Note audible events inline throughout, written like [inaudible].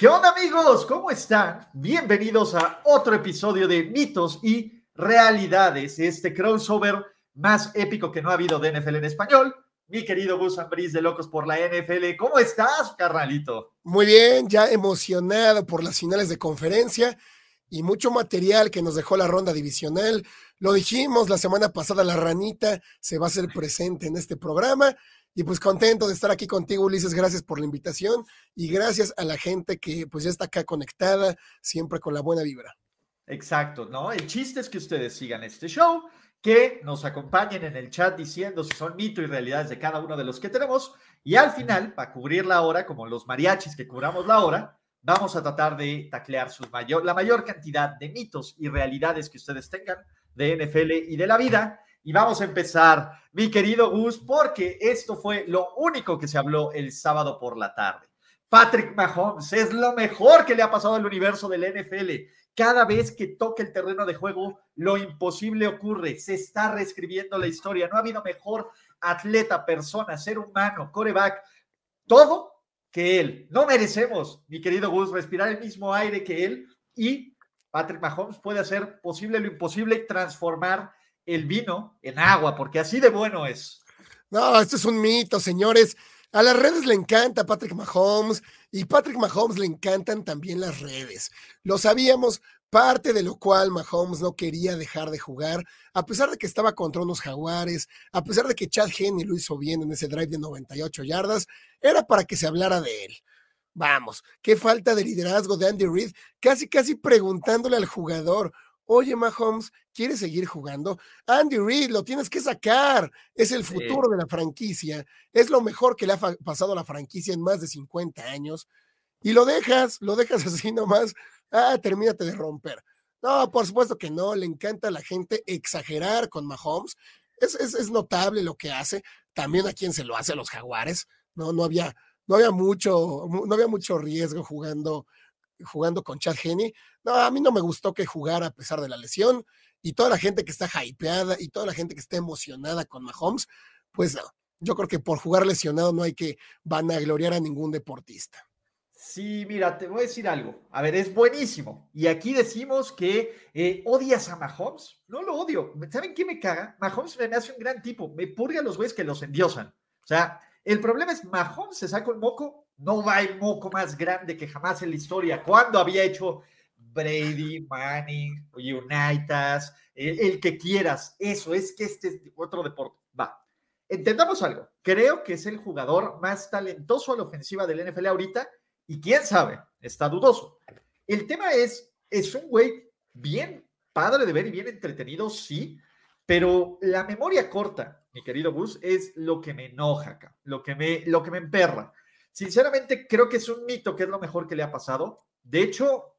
¿Qué onda amigos? ¿Cómo están? Bienvenidos a otro episodio de Mitos y Realidades, este crossover más épico que no ha habido de NFL en español. Mi querido Gus Ambris de Locos por la NFL, ¿cómo estás, carnalito? Muy bien, ya emocionado por las finales de conferencia y mucho material que nos dejó la ronda divisional. Lo dijimos la semana pasada, la ranita se va a hacer presente en este programa. Y pues contento de estar aquí contigo, Ulises. Gracias por la invitación y gracias a la gente que pues ya está acá conectada, siempre con la buena vibra. Exacto, ¿no? El chiste es que ustedes sigan este show, que nos acompañen en el chat diciendo si son mito y realidades de cada uno de los que tenemos. Y al final, para cubrir la hora, como los mariachis que cubramos la hora, vamos a tratar de taclear la mayor cantidad de mitos y realidades que ustedes tengan de NFL y de la vida. Y vamos a empezar, mi querido Gus, porque esto fue lo único que se habló el sábado por la tarde. Patrick Mahomes es lo mejor que le ha pasado al universo del NFL. Cada vez que toca el terreno de juego, lo imposible ocurre. Se está reescribiendo la historia. No ha habido mejor atleta, persona, ser humano, coreback, todo que él. No merecemos, mi querido Gus, respirar el mismo aire que él y Patrick Mahomes puede hacer posible lo imposible transformar el vino en agua, porque así de bueno es. No, esto es un mito, señores. A las redes le encanta Patrick Mahomes y Patrick Mahomes le encantan también las redes. Lo sabíamos, parte de lo cual Mahomes no quería dejar de jugar, a pesar de que estaba contra unos jaguares, a pesar de que Chad Henney lo hizo bien en ese drive de 98 yardas, era para que se hablara de él. Vamos, qué falta de liderazgo de Andy Reid, casi casi preguntándole al jugador, oye Mahomes, ¿quieres seguir jugando? Andy Reid, lo tienes que sacar, es el futuro de la franquicia, es lo mejor que le ha pasado a la franquicia en más de 50 años, y lo dejas, lo dejas [laughs] así nomás, ah, termínate de romper. No, por supuesto que no, le encanta a la gente exagerar con Mahomes, es, es, es notable lo que hace, también a quien se lo hace a los jaguares, no, no había, no había mucho, no había mucho riesgo jugando jugando con Chad Henney. No, a mí no me gustó que jugara a pesar de la lesión y toda la gente que está hypeada y toda la gente que está emocionada con Mahomes, pues no, yo creo que por jugar lesionado no hay que vanagloriar a ningún deportista. Sí, mira, te voy a decir algo. A ver, es buenísimo. Y aquí decimos que eh, odias a Mahomes. No lo odio. ¿Saben qué me caga? Mahomes me hace un gran tipo. Me purga a los güeyes que los endiosan. O sea, el problema es Mahomes se saca el moco no el moco más grande que jamás en la historia. Cuando había hecho Brady, Manning, Unitas, el, que quieras? Eso es que este es otro deporte. Va. Entendamos algo. Creo que es el jugador más talentoso a la ofensiva del NFL ahorita y quién sabe, está dudoso. El tema es, es un güey bien padre de ver y bien entretenido, sí, pero la memoria corta, mi querido Gus, es lo que me enoja acá, lo que me, lo que me emperra. Sinceramente, creo que es un mito que es lo mejor que le ha pasado. De hecho,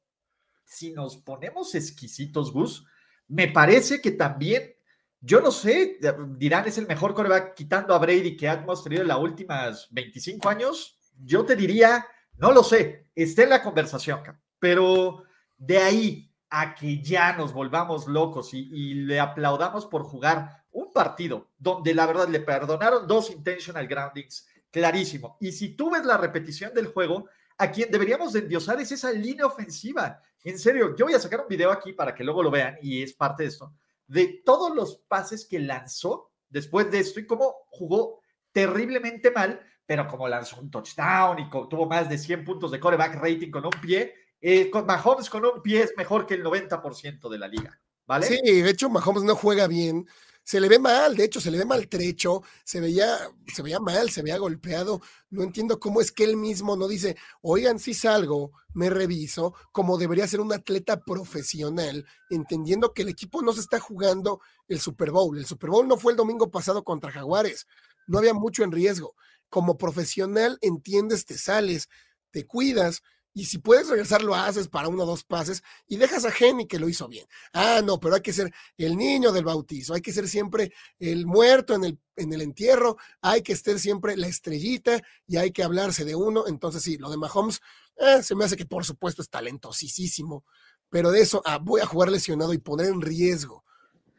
si nos ponemos exquisitos, Gus, me parece que también, yo no sé, dirán es el mejor coreback quitando a Brady que hemos tenido en los últimos 25 años. Yo te diría, no lo sé, está en la conversación, pero de ahí a que ya nos volvamos locos y, y, le aplaudamos por jugar un partido donde la verdad le perdonaron dos intentional groundings, clarísimo. Y si tú ves la repetición del juego, a quien deberíamos de endiosar es esa línea ofensiva. En serio, yo voy a sacar un video aquí para que luego lo vean y es parte de esto, de todos los pases que lanzó después de esto y cómo jugó terriblemente mal, pero como lanzó un touchdown y tuvo más de 100 puntos de coreback rating con un pie, eh, con Mahomes con un pie es mejor que el 90% de la liga, ¿vale? Sí, de hecho Mahomes no juega bien se le ve mal, de hecho, se le ve maltrecho, se veía, se veía mal, se veía golpeado. No entiendo cómo es que él mismo no dice, oigan, si salgo, me reviso, como debería ser un atleta profesional, entendiendo que el equipo no se está jugando el Super Bowl. El Super Bowl no fue el domingo pasado contra Jaguares, no había mucho en riesgo. Como profesional, entiendes, te sales, te cuidas y si puedes regresar, lo haces para uno o dos pases y dejas a Jenny que lo hizo bien. Ah, no, pero hay que ser el niño del bautizo, hay que ser siempre el muerto en el, en el entierro, hay que ser siempre la estrellita y hay que hablarse de uno. Entonces, sí, lo de Mahomes eh, se me hace que por supuesto es talentosísimo, pero de eso voy a jugar lesionado y poner en riesgo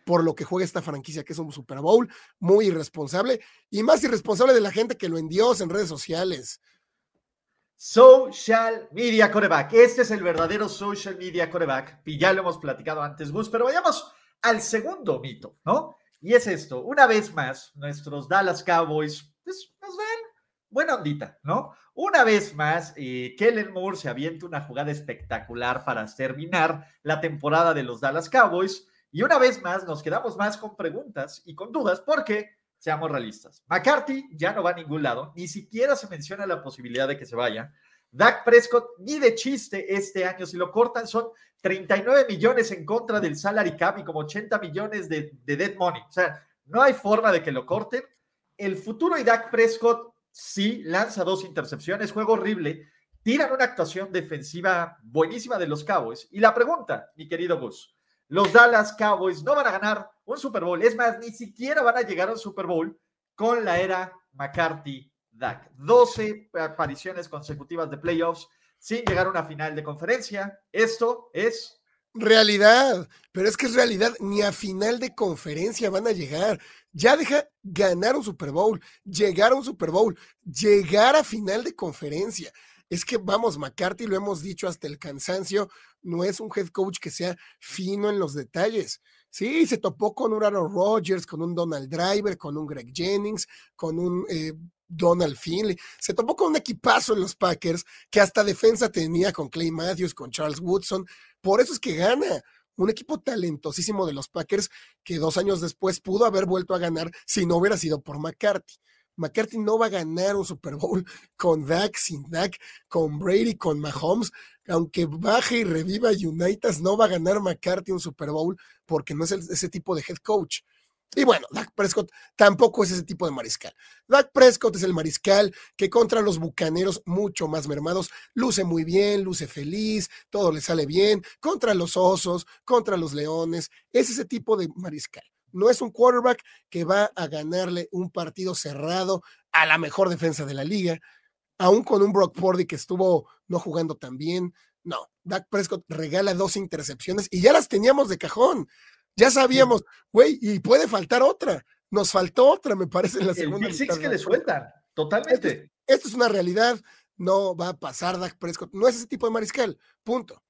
por lo que juega esta franquicia, que es un Super Bowl, muy irresponsable y más irresponsable de la gente que lo endiosa en redes sociales. Social Media Coreback. Este es el verdadero Social Media Coreback. Y ya lo hemos platicado antes, Gus, pero vayamos al segundo mito, ¿no? Y es esto. Una vez más, nuestros Dallas Cowboys pues, nos dan buena ondita, ¿no? Una vez más, eh, Kellen Moore se avienta una jugada espectacular para terminar la temporada de los Dallas Cowboys. Y una vez más, nos quedamos más con preguntas y con dudas porque seamos realistas. McCarthy ya no va a ningún lado, ni siquiera se menciona la posibilidad de que se vaya. Dak Prescott, ni de chiste este año, si lo cortan son 39 millones en contra del salary cap y como 80 millones de, dead money. O sea, no hay forma de que lo corten. El futuro y Dak Prescott sí lanza dos intercepciones, juego horrible, tiran una actuación defensiva buenísima de los Cowboys. Y la pregunta, mi querido Gus, los Dallas Cowboys no van a ganar un Super Bowl. Es más, ni siquiera van a llegar a un Super Bowl con la era McCarthy Dak. 12 apariciones consecutivas de playoffs sin llegar a una final de conferencia. Esto es realidad, pero es que es realidad, ni a final de conferencia van a llegar. Ya deja ganar un Super Bowl, llegar a un Super Bowl, llegar a final de conferencia. Es que vamos, McCarthy, lo hemos dicho hasta el cansancio, no es un head coach que sea fino en los detalles. Sí, se topó con un Aaron Rodgers, con un Donald Driver, con un Greg Jennings, con un eh, Donald Finley. Se topó con un equipazo en los Packers que hasta defensa tenía con Clay Matthews, con Charles Woodson. Por eso es que gana. Un equipo talentosísimo de los Packers que dos años después pudo haber vuelto a ganar si no hubiera sido por McCarthy. McCarthy no va a ganar un Super Bowl [laughs] con Dak, sin Dak, con Brady, con Mahomes. Aunque baje y reviva United, no va a ganar McCarthy un Super Bowl porque no es ese tipo de head coach. Y bueno, Dak Prescott tampoco es ese tipo de mariscal. Dak Prescott es el mariscal que contra los bucaneros mucho más mermados luce muy bien, luce feliz, todo le sale bien. Contra los osos, contra los leones, es ese tipo de mariscal. No es un quarterback que va a ganarle un partido cerrado a la mejor defensa de la liga, aún con un Brock Purdy que estuvo no jugando tan bien. No, Dak Prescott regala dos intercepciones y ya las teníamos de cajón. Ya sabíamos, güey, y puede faltar otra. Nos faltó otra, me parece, en la segunda. El Six que le sueltan, totalmente. Esto, es una realidad, no va a pasar Dak Prescott. No es ese tipo de mariscal, punto.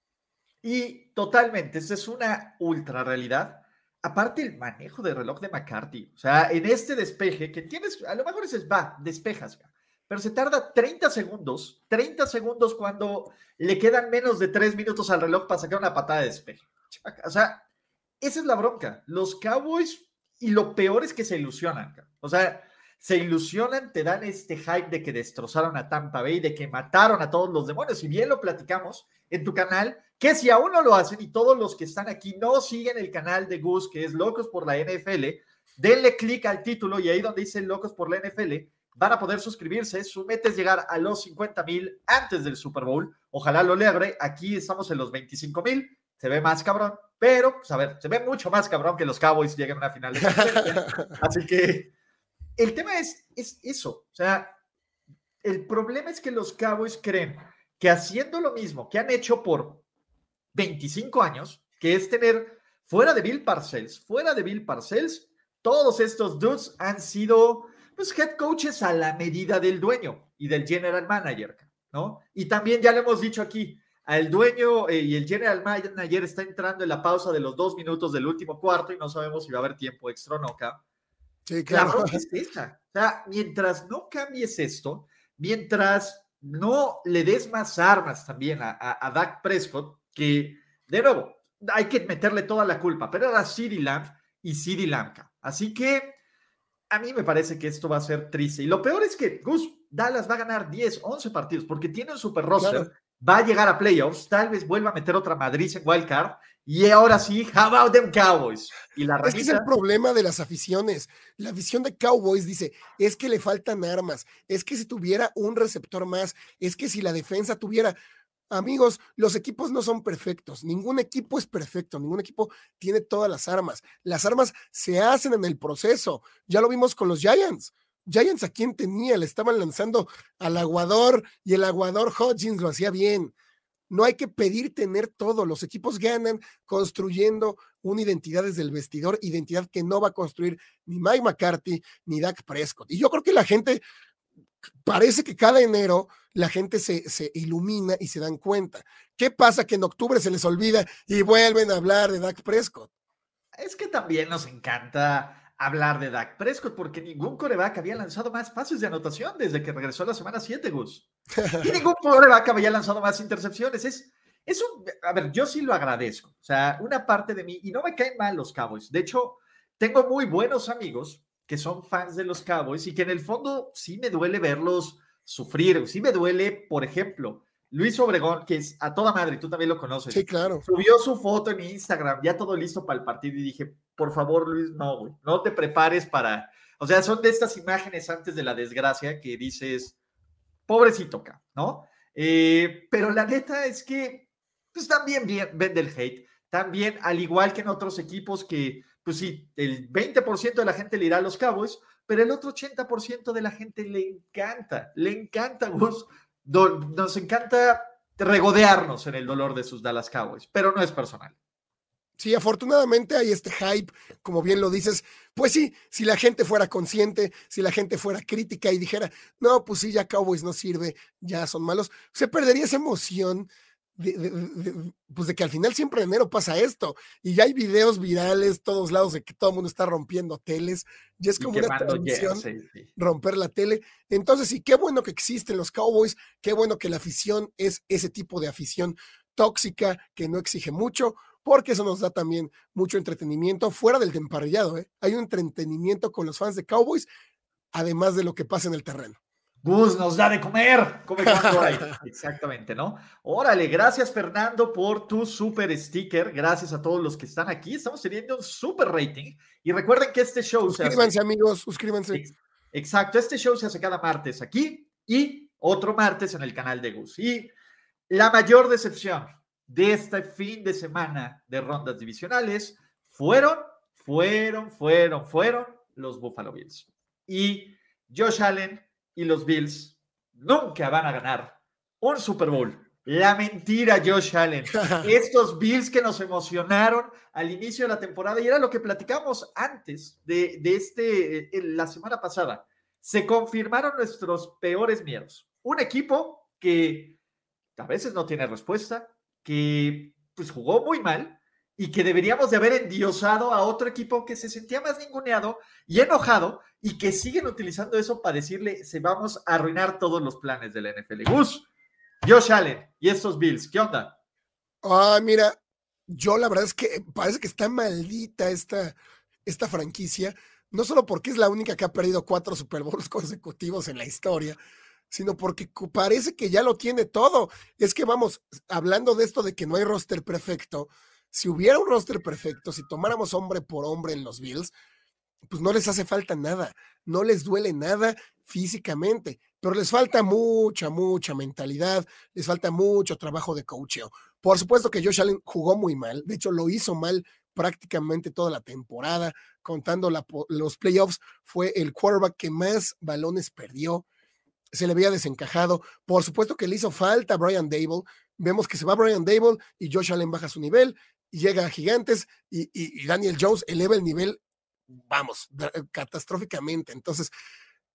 Y totalmente, esa es una ultra realidad aparte el manejo de reloj de McCarthy, o sea, en este despeje que tienes, a lo mejor dices, va, despejas, pero se tarda 30 segundos, 30 segundos cuando le quedan menos de 3 minutos al reloj para sacar una patada de despeje. O sea, esa es la bronca. Los Cowboys, y lo peor es que se ilusionan, o sea, se ilusionan, te dan este hype de que destrozaron a Tampa Bay, de que mataron a todos los demonios, y bien lo platicamos en tu canal, que si aún no lo hacen y todos los que están aquí no siguen el canal de Gus, que es Locos por la NFL, denle clic al título y ahí donde dice Locos por la NFL, van a poder suscribirse. Su meta es llegar a los 50 mil antes del Super Bowl. Ojalá lo logre. Aquí estamos en los 25 mil. Se ve más cabrón, pero, pues a ver, se ve mucho más cabrón que los Cowboys lleguen a una final de [laughs] Así que el tema es, es eso. O sea, el problema es que los Cowboys creen que haciendo lo mismo que han hecho por 25 años, que es tener fuera de Bill Parcells, fuera de Bill Parcells, todos estos dudes han sido pues head coaches a la medida del dueño y del general manager, ¿no? Y también ya le hemos dicho aquí, al dueño eh, y el general manager está entrando en la pausa de los dos minutos del último cuarto y no sabemos si va a haber tiempo extra o no acá. Sí, claro. es esa. O sea, mientras no cambies esto, mientras no le des más armas también a, Dak Prescott, que, de nuevo, hay que meterle toda la culpa, pero era CD Lamb y CD Lamb. Así que a mí me parece que esto va a ser triste. Y lo peor es que Gus Dallas va a ganar 10, 11 partidos porque tiene un super roster va a llegar a playoffs, tal vez vuelva a meter otra Madrid en wild card y ahora sí, how about them Cowboys? Y la es que es el problema de las aficiones. La afición de Cowboys dice, es que le faltan armas, es que si tuviera un receptor más, es que si la defensa tuviera... Amigos, los equipos no son perfectos, ningún equipo es perfecto, ningún equipo tiene todas las armas. Las armas se hacen en el proceso. Ya lo vimos con los Giants. Giants a quién tenía, le estaban lanzando al aguador y el aguador Hodgins lo hacía bien. No hay que pedir tener todo. Los equipos ganan construyendo una identidad desde el vestidor, identidad que no va a construir ni Mike McCarthy ni Dak Prescott. Y yo creo que la gente, parece que cada enero la gente se, se ilumina y se dan cuenta. ¿Qué pasa que en octubre se les olvida y vuelven a hablar de Dak Prescott? Es que también nos encanta hablar de Dak Prescott, porque ningún coreback había lanzado más pases de anotación desde que regresó la semana 7, Gus. Y [laughs] ningún coreback había lanzado más intercepciones. Es, es un, a ver, yo sí lo agradezco. O sea, una parte de mí, y no me caen mal los Cowboys. De hecho, tengo muy buenos amigos que son fans de los Cowboys y que en el fondo sí me duele verlos sufrir. Sí me duele, por ejemplo, Luis Obregón, que es a toda madre, tú también lo conoces. Sí, claro. Subió su foto en Instagram, ya todo listo para el partido y dije, por favor, Luis, no, güey, no te prepares para... O sea, son de estas imágenes antes de la desgracia que dices, pobrecito ¿no? Eh, pero la neta es que, pues también vende el hate. También, al igual que en otros equipos que, pues sí, el 20% de la gente le irá a los Cowboys, pero el otro 80% de la gente le encanta, le encanta, nos encanta regodearnos en el dolor de sus Dallas Cowboys, pero no es personal. Sí, afortunadamente hay este hype, como bien lo dices. Pues sí, si la gente fuera consciente, si la gente fuera crítica y dijera, no, pues sí, ya Cowboys no sirve, ya son malos, se perdería esa emoción de, pues de que al final siempre en enero pasa esto y ya hay videos virales todos lados de que todo el mundo está rompiendo teles y es como una tradición romper la tele entonces sí qué bueno que existen los Cowboys qué bueno que la afición es ese tipo de afición tóxica que no exige mucho porque eso nos da también mucho entretenimiento fuera del temparrillado ¿eh? hay un entretenimiento con los fans de Cowboys además de lo que pasa en el terreno Gus nos da de comer. Come hay. [laughs] Exactamente, ¿no? Órale, gracias Fernando por tu super sticker. Gracias a todos los que están aquí. Estamos teniendo un super rating. Y recuerden que este show se Suscríbanse, amigos, suscríbanse. Exacto, este show se hace cada martes aquí y otro martes en el canal de Gus. Y la mayor decepción de este fin de semana de rondas divisionales fueron, fueron, fueron, fueron los Buffalo Bills. Y Josh Allen y los Bills nunca van a ganar un Super Bowl. La mentira, Josh Allen. [laughs] Estos Bills que nos emocionaron al inicio de la temporada, y era lo que platicamos antes de, este, la semana pasada. Se confirmaron nuestros peores miedos. Un equipo que a veces no tiene respuesta, que pues jugó muy mal, y que deberíamos de haber endiosado a otro equipo que se sentía más ninguneado y enojado y que siguen utilizando eso para decirle se vamos a arruinar todos los planes de la NFL. Gus, Josh Allen y estos Bills, ¿qué onda? Ah, mira, yo la verdad es que parece que está maldita esta, esta franquicia, no solo porque es la única que ha perdido cuatro Super Bowls [laughs] consecutivos en la historia, sino porque parece que ya lo tiene todo. Es que vamos, hablando de esto de que no hay roster perfecto, si hubiera un roster perfecto, si tomáramos hombre por hombre en los Bills, pues no les hace falta nada, no les duele nada físicamente, pero les falta mucha, mucha mentalidad, les falta mucho trabajo de coaching. Por supuesto que Josh Allen jugó muy mal, de hecho lo hizo mal prácticamente toda la temporada, contando los playoffs, fue el quarterback que más balones perdió, se le había desencajado. Por supuesto que le hizo falta a Brian Dable. Vemos que se va Brian Dable y Josh Allen baja su nivel llega a Gigantes y, Daniel Jones eleva el nivel, vamos, catastróficamente. Entonces,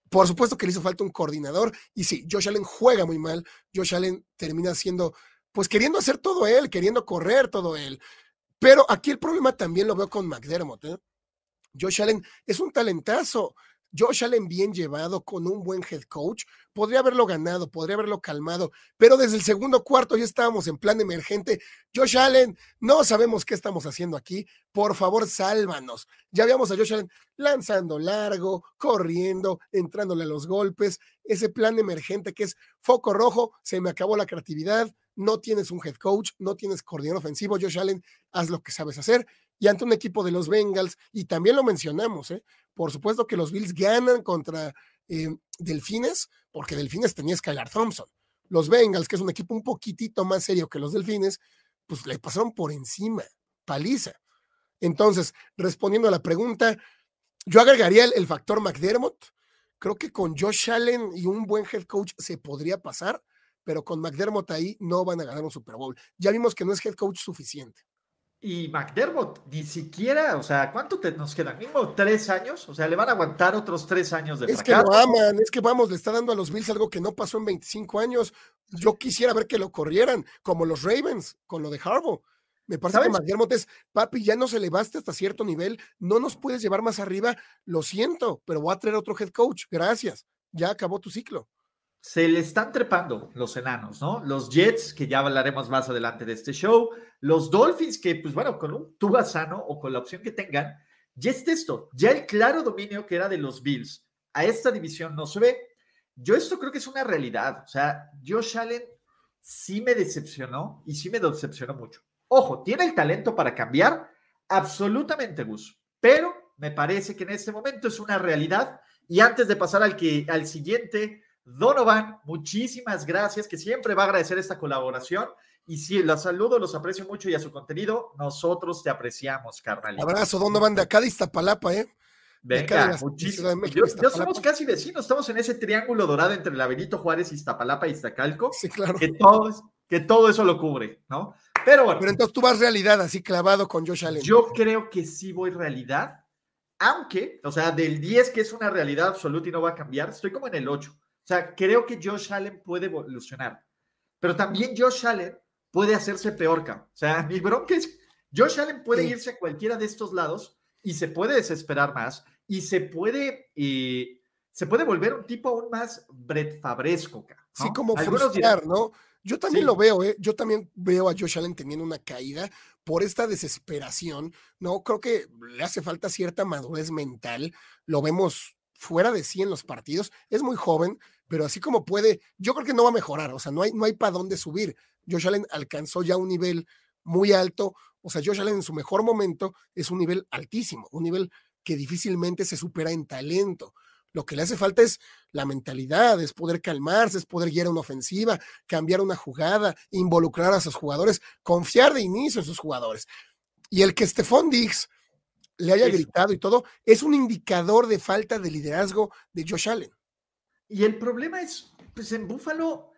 por supuesto que le hizo falta un coordinador y sí, Josh Allen juega muy mal, Josh Allen termina siendo, pues queriendo hacer todo él, queriendo correr todo él. Pero aquí el problema también lo veo con McDermott. ¿eh? Josh Allen es un talentazo, Josh Allen bien llevado con un buen head coach, podría haberlo ganado, podría haberlo calmado, pero desde el segundo cuarto ya estábamos en plan emergente. Josh Allen, no sabemos qué estamos haciendo aquí, por favor, sálvanos. Ya veíamos a Josh Allen lanzando largo, corriendo, entrándole a los golpes, ese plan emergente que es foco rojo, se me acabó la creatividad, no tienes un head coach, no tienes coordinador ofensivo, Josh Allen, haz lo que sabes hacer. Y ante un equipo de los Bengals, y también lo mencionamos, ¿eh? por supuesto que los Bills ganan contra eh, Delfines, porque Delfines tenía Skylar Thompson. Los Bengals, que es un equipo un poquitito más serio que los Delfines, pues le pasaron por encima, paliza. Entonces, respondiendo a la pregunta, yo agregaría el, factor McDermott. Creo que con Josh Allen y un buen head coach se podría pasar, pero con McDermott ahí no van a ganar un Super Bowl. Ya vimos que no es head coach suficiente. Y McDermott, ni siquiera, o sea, ¿cuánto nos quedan? ¿Mismo tres años? O sea, le van a aguantar otros tres años de Es que lo aman, es que vamos, le está dando a los Bills algo que no pasó en 25 años. Yo quisiera ver que lo corrieran, como los Ravens, con lo de Harbaugh. Me parece que McDermott es, papi, ya no se le basta hasta cierto nivel, no nos puedes llevar más arriba, lo siento, pero voy a traer otro head coach, gracias, ya acabó tu ciclo se le están trepando los enanos, ¿no? Los Jets, que ya hablaremos más adelante de este show, los Dolphins, que pues bueno, con un tuba sano o con la opción que tengan, ya es esto, ya el claro dominio que era de los Bills a esta división no se ve. Yo esto creo que es una realidad, o sea, Josh Allen sí me decepcionó y sí me decepcionó mucho. Ojo, tiene el talento para cambiar, absolutamente Gus, pero me parece que en este momento es una realidad y antes de pasar al, que, al siguiente Donovan, muchísimas gracias, que siempre va a agradecer esta colaboración. Y si la saludo, los aprecio mucho y a su contenido, nosotros te apreciamos, carnal. Abrazo, Donovan, de acá de Iztapalapa, ¿eh? Venga, muchísimo. Yo, somos casi vecinos, estamos en ese triángulo dorado entre el Benito Juárez, Iztapalapa y Iztacalco. Sí, claro. Que todo, que todo eso lo cubre, ¿no? Pero bueno. Pero entonces tú vas realidad, así clavado con Josh Allen. Yo creo que sí voy realidad, aunque, o sea, del 10 que es una realidad absoluta y no va a cambiar, estoy como en el 8. O sea, creo que Josh Allen puede evolucionar, pero también Josh Allen puede hacerse peor, O sea, [laughs] mi bronca es, Josh Allen puede irse a cualquiera de estos lados y se puede desesperar más y se puede, eh, se puede volver un tipo aún más Brett Fabresco, Sí, como frustrar, ¿no? Yo también lo veo, ¿eh? Yo también veo a Josh Allen teniendo una caída por esta desesperación, ¿no? Creo que le hace falta cierta madurez mental. Lo vemos fuera de sí en los partidos. Es muy joven, pero así como puede, yo creo que no va a mejorar, o sea, no hay, no hay para dónde subir. Josh Allen alcanzó ya un nivel muy alto, o sea, Josh Allen en su mejor momento es un nivel altísimo, un nivel que difícilmente se supera en talento. Lo que le hace falta es la mentalidad, es poder calmarse, es poder guiar una ofensiva, cambiar una jugada, involucrar a sus jugadores, confiar de inicio en sus jugadores. Y el que Stephon Diggs le haya gritado y todo, es un indicador de falta de liderazgo de Josh Allen. Y el problema es, pues en Buffalo,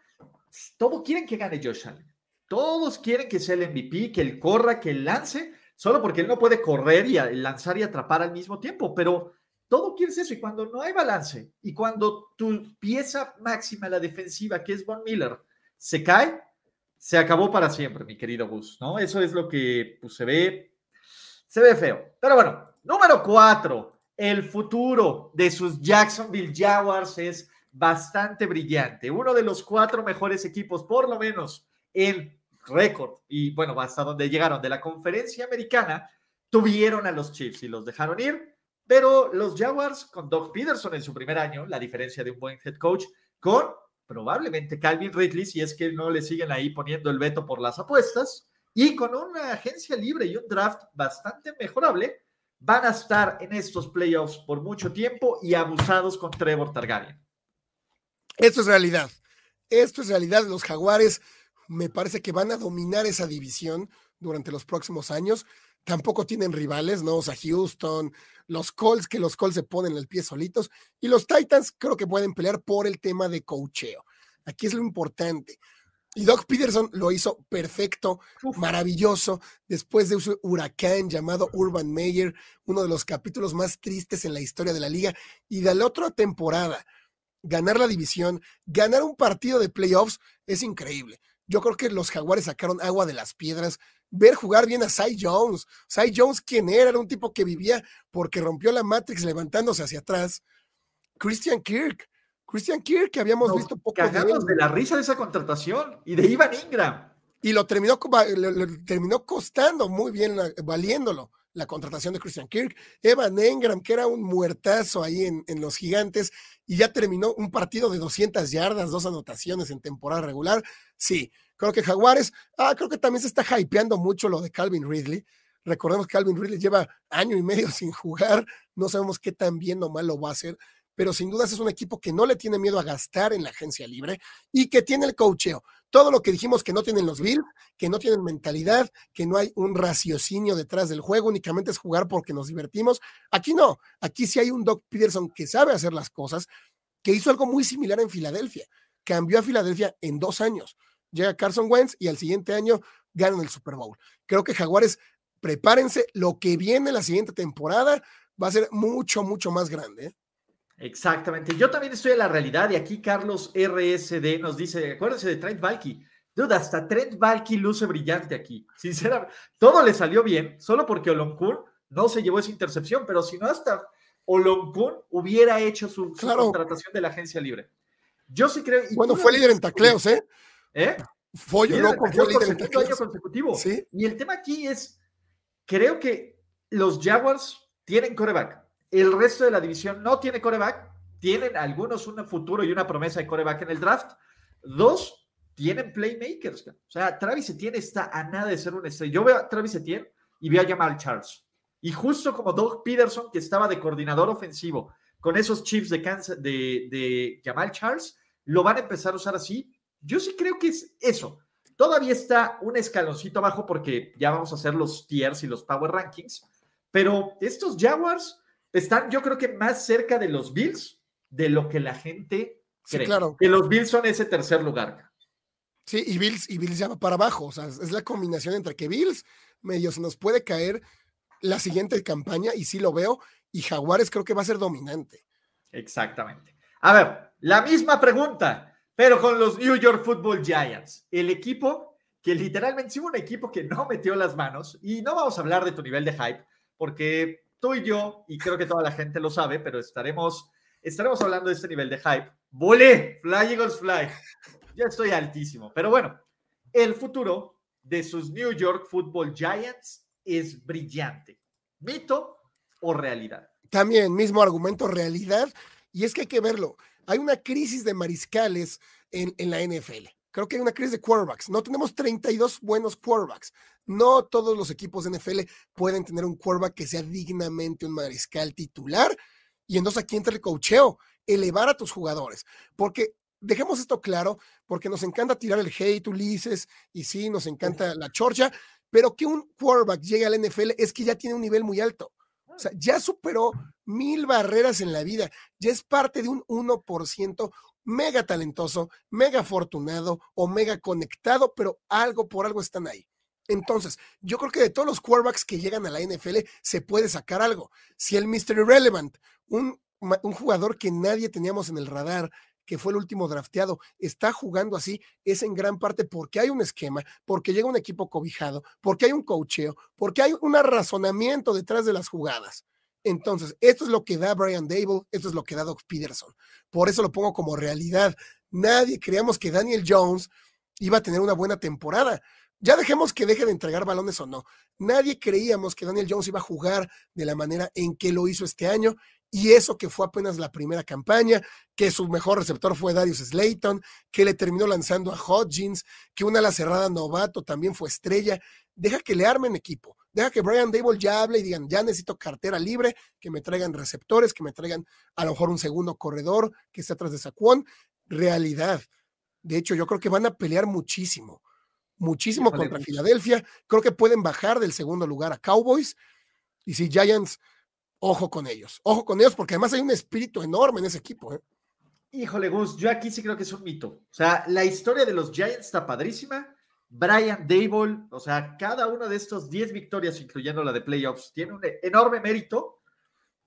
todos quieren que gane Josh Allen. Todos quieren que sea el MVP, que él corra, que él lance, solo porque él no puede correr y lanzar y atrapar al mismo tiempo. Pero todo quiere eso. Y cuando no hay balance y cuando tu pieza máxima, la defensiva, que es Von Miller, se cae, se acabó para siempre, mi querido Gus, ¿no? Eso es lo que pues, se ve, se ve feo. Pero bueno, número cuatro, el futuro de sus Jacksonville Jaguars es bastante brillante. Uno de los cuatro mejores equipos, por lo menos en récord, y bueno, hasta donde llegaron de la conferencia americana, tuvieron a los Chiefs y los dejaron ir, pero los Jaguars con Doug Peterson en su primer año, la diferencia de un buen head coach, con probablemente Calvin Ridley, si es que no le siguen ahí poniendo el veto por las apuestas, y con una agencia libre y un draft bastante mejorable, van a estar en estos playoffs por mucho tiempo y abusados con Trevor Targaryen. Esto es realidad. Esto es realidad. Los jaguares me parece que van a dominar esa división durante los próximos años. Tampoco tienen rivales, ¿no? O sea, Houston, los Colts, que los Colts se ponen el pie solitos. Y los Titans creo que pueden pelear por el tema de cocheo. Aquí es lo importante. Y Doc Peterson lo hizo perfecto, maravilloso, después de un huracán llamado Urban Meyer, uno de los capítulos más tristes en la historia de la liga. Y de la otra temporada, ganar la división, ganar un partido de playoffs es increíble. Yo creo que los Jaguares sacaron agua de las piedras. Ver jugar bien a Cy Jones. Cy Jones, ¿quién era? Era un tipo que vivía porque rompió la Matrix levantándose hacia atrás. Christian Kirk. Christian Kirk, que habíamos visto poco de, de la risa de esa contratación y de Ivan Ingram. Y lo terminó, terminó costando muy bien, valiéndolo la contratación de Christian Kirk, Evan Engram, que era un muertazo ahí en, en, los gigantes, y ya terminó un partido de 200 yardas, dos anotaciones en temporada regular. Sí, creo que Jaguares, ah, creo que también se está hypeando mucho lo de Calvin Ridley. Recordemos que Calvin Ridley lleva año y medio [laughs] sin jugar, no sabemos qué tan bien o mal lo va a hacer, pero sin dudas es un equipo que no le tiene miedo a gastar en la agencia libre y que tiene el cocheo. Todo lo que dijimos que no tienen los Bills, que no tienen mentalidad, que no hay un raciocinio detrás del juego, únicamente es jugar porque nos divertimos. Aquí no, aquí sí hay un Doc Peterson que sabe hacer las cosas, que hizo algo muy similar en Filadelfia. Cambió a Filadelfia en dos años. Llega Carson Wentz y al siguiente año ganan el Super Bowl. Creo que Jaguares, prepárense, lo que viene la siguiente temporada va a ser mucho, mucho más grande. ¿eh? Exactamente. Yo también estoy en la realidad y aquí Carlos RSD nos dice, acuérdense de Trent Valky. Duda, hasta Trent Valky luce brillante aquí. Sinceramente, todo le salió bien, solo porque Olonkun no se llevó esa intercepción, pero si no, hasta Olonkun hubiera hecho su, su claro. contratación de la agencia libre. Yo sí creo. Bueno, fue líder en tacleos, ¿eh? ¿Eh? Fue loco, fue líder en tacleos. año consecutivo. ¿Sí? Y el tema aquí es, creo que los Jaguars tienen coreback el resto de la división no tiene coreback. Tienen algunos un futuro y una promesa de coreback en el draft. Dos, tienen playmakers. O sea, Travis Etienne está a nada de ser un estrella. Yo veo a Travis Etienne y veo a Jamal Charles. Y justo como Doug Peterson, que estaba de coordinador ofensivo con esos chips de, Kansas, de, de Jamal Charles, lo van a empezar a usar así. Yo sí creo que es eso. Todavía está un escaloncito abajo porque ya vamos a hacer los tiers y los power rankings. Pero estos Jaguars están, yo creo que más cerca de los Bills de lo que la gente cree. claro. Que los Bills son ese tercer lugar. Sí, y Bills, y Bills ya va para abajo. O sea, es la combinación entre que Bills medio se nos puede caer la siguiente campaña, y sí lo veo, y Jaguares creo que va a ser dominante. Exactamente. A ver, la misma pregunta, pero con los New York Football Giants. El equipo que literalmente sí un equipo que no metió las manos, y no vamos a hablar de tu nivel de hype, porque tú y yo, y creo que toda la gente lo sabe, pero estaremos, estaremos hablando de este nivel de hype. ¡Volé! Fly Eagles Fly. Ya estoy altísimo. Pero bueno, el futuro de sus New York Football Giants es brillante. ¿Mito o realidad? También, mismo argumento, realidad. Y es que hay que verlo. Hay una crisis de mariscales en, en la NFL. Creo que hay una crisis de quarterbacks. No tenemos 32 buenos quarterbacks. No todos los equipos de NFL pueden tener un quarterback que sea dignamente un mariscal titular. Y entonces aquí entra el cocheo, elevar a tus jugadores. Porque dejemos esto claro, porque nos encanta tirar el hate, Ulises, y sí, nos encanta la chorcha, pero que un quarterback llegue al NFL es que ya tiene un nivel muy alto. O sea, ya superó mil barreras en la vida, ya es parte de un 1% mega talentoso, mega afortunado o mega conectado, pero algo por algo están ahí. Entonces, yo creo que de todos los quarterbacks que llegan a la NFL se puede sacar algo. Si el Mr. Irrelevant, un, jugador que nadie teníamos en el radar, que fue el último drafteado, está jugando así, es en gran parte porque hay un esquema, porque llega un equipo cobijado, porque hay un cocheo, porque hay un razonamiento detrás de las jugadas. Entonces, esto es lo que da Brian Dable, esto es lo que da Doc Peterson. Por eso lo pongo como realidad. Nadie creíamos que Daniel Jones iba a tener una buena temporada. Ya dejemos que deje de entregar balones o no. Nadie creíamos que Daniel Jones iba a jugar de la manera en que lo hizo este año. Y eso que fue apenas la primera campaña, que su mejor receptor fue Darius Slayton, que le terminó lanzando a Hodgins, que una la cerrada novato también fue estrella. Deja que le armen equipo. Deja que Brian Dable ya hable y digan, ya necesito cartera libre, que me traigan receptores, que me traigan a lo mejor un segundo corredor que esté atrás de Saquon. Realidad. De hecho, yo creo que van a pelear muchísimo muchísimo contra Filadelfia. Creo que pueden bajar del segundo lugar a Cowboys. Y si Giants, ojo con ellos. Ojo con ellos porque además hay un espíritu enorme en ese equipo. ¿eh? Híjole, Gus, yo aquí sí creo que es un mito. O sea, la historia de los Giants está padrísima. Brian Dable, o sea, cada uno de estos 10 victorias, incluyendo la de playoffs, tiene un enorme mérito,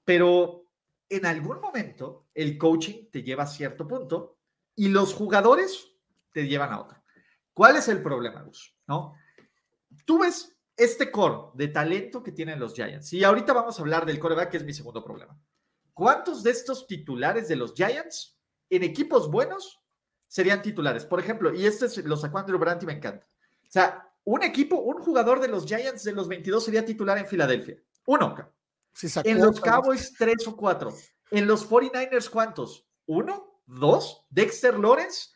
pero en algún momento el coaching te lleva a cierto punto y los jugadores te llevan a otro. ¿Cuál es el problema, Gus? ¿No? Tú ves este core de talento que tienen los Giants. Y ahorita vamos a hablar del coreback, que es mi segundo problema. ¿Cuántos de estos titulares de los Giants en equipos buenos serían titulares? Por ejemplo, y este es, lo sacó Andrew y me encanta. O sea, un equipo, un jugador de los Giants de los 22 sería titular en Filadelfia. Uno. en los Cowboys, tres o cuatro. En los 49ers, ¿cuántos? ¿Uno? ¿Dos? Dexter Lawrence,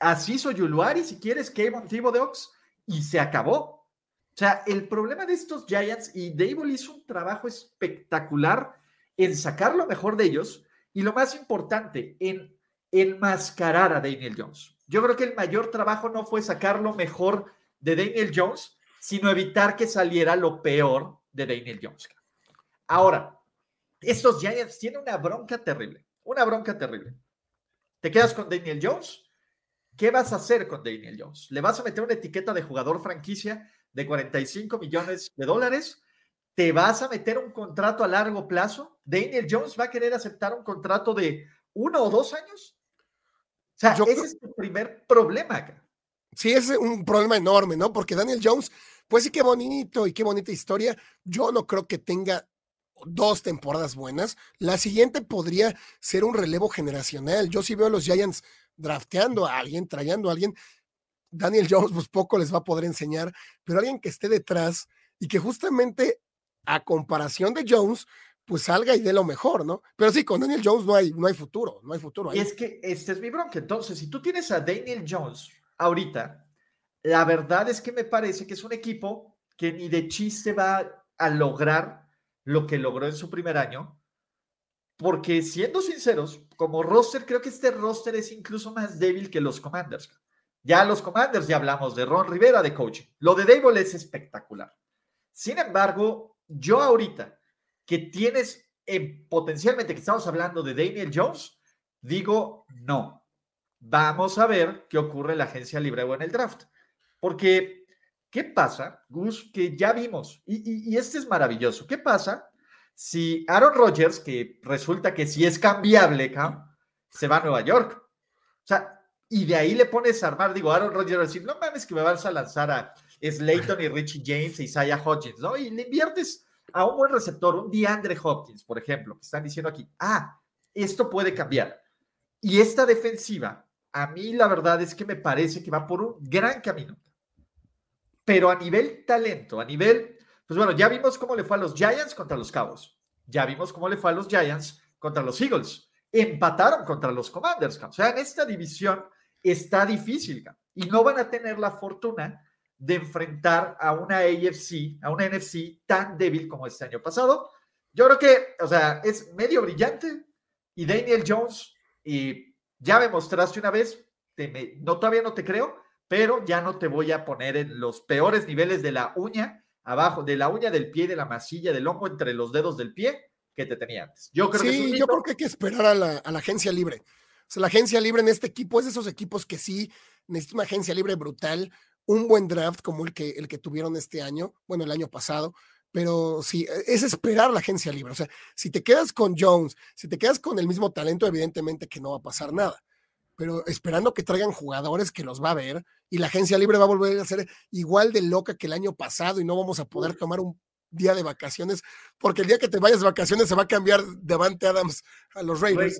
Asiso Yuluari, si quieres, Kevin Thibodeaux, y se acabó. O sea, el problema de estos Giants, y Dable hizo un trabajo espectacular en sacar lo mejor de ellos, y lo más importante, en enmascarar a Daniel Jones. Yo creo que el mayor trabajo no fue sacar lo mejor de Daniel Jones, sino evitar que saliera lo peor de Daniel Jones. Ahora, estos Giants tienen una bronca terrible, una bronca terrible. ¿Te quedas con Daniel Jones? ¿Qué vas a hacer con Daniel Jones? ¿Le vas a meter una etiqueta de jugador franquicia de 45 millones de dólares? ¿Te vas a meter un contrato a largo plazo? ¿Daniel Jones va a querer aceptar un contrato de uno o dos años? O sea, ese es tu primer problema acá. Sí, es un problema enorme, ¿no? Porque Daniel Jones, pues sí, qué bonito y qué bonita historia. Yo no creo que tenga dos temporadas buenas. La siguiente podría ser un relevo generacional. Yo sí veo a los Giants drafteando a alguien, trayendo a alguien. Daniel Jones, pues poco les va a poder enseñar, pero alguien que esté detrás y que justamente a comparación de Jones, pues salga y dé lo mejor, ¿no? Pero sí, con Daniel Jones no hay, no hay futuro, no hay futuro. Y es que este es mi bronca. Entonces, si tú tienes a Daniel Jones ahorita, la verdad es que me parece que es un equipo que ni de chiste va a lograr lo que logró en su primer año, porque siendo sinceros, como roster, creo que este roster es incluso más débil que los Commanders. Ya los Commanders, ya hablamos de Ron Rivera de coaching. Lo de Dable es espectacular. Sin embargo, yo ahorita, que tienes eh, potencialmente que estamos hablando de Daniel Jones, digo no. Vamos a ver qué ocurre en la agencia libre o en el draft. Porque, ¿qué pasa, Gus? Que ya vimos, y, este es maravilloso. ¿Qué pasa si Aaron Rodgers, que resulta que si es cambiable, se va a Nueva York? O sea, y de ahí le pones a armar, digo, Aaron Rodgers decir, no mames que me vas a lanzar a Slayton y Richie James e Isaiah Hodgins, ¿no? Y le inviertes a un buen receptor, un DeAndre Hopkins, por ejemplo, que están diciendo aquí, ah, esto puede cambiar. Y esta defensiva, a mí la verdad es que me parece que va por un gran camino. Pero a nivel talento, a nivel, pues bueno, ya vimos cómo le fue a los Giants contra los Cabos. Ya vimos cómo le fue a los Giants contra los Eagles. Empataron contra los Commanders. O sea, en esta división está difícil y no van a tener la fortuna de enfrentar a una AFC, a una NFC tan débil como este año pasado. Yo creo que, o sea, es medio brillante y Daniel Jones, y ya me mostraste una vez, no todavía no te creo, pero ya no te voy a poner en los peores niveles de la uña, abajo, de la uña del pie, de la masilla, del hongo entre los dedos del pie que te tenía antes. Yo creo sí, que yo creo que hay que esperar a la, a la agencia libre. O sea, la agencia libre en este equipo es de esos equipos que sí necesita una agencia libre brutal, un buen draft como el que, el que tuvieron este año, bueno, el año pasado, pero sí, e, es esperar la agencia libre. O sea, si te quedas con Jones, si te quedas con el mismo talento, evidentemente que no va a pasar nada. Pero esperando que traigan jugadores que los va a ver y la agencia libre va a volver a ser igual de loca que el año pasado y no vamos a poder tomar un día de vacaciones, porque el día que te vayas de vacaciones se va a cambiar Devante Adams a los Raiders.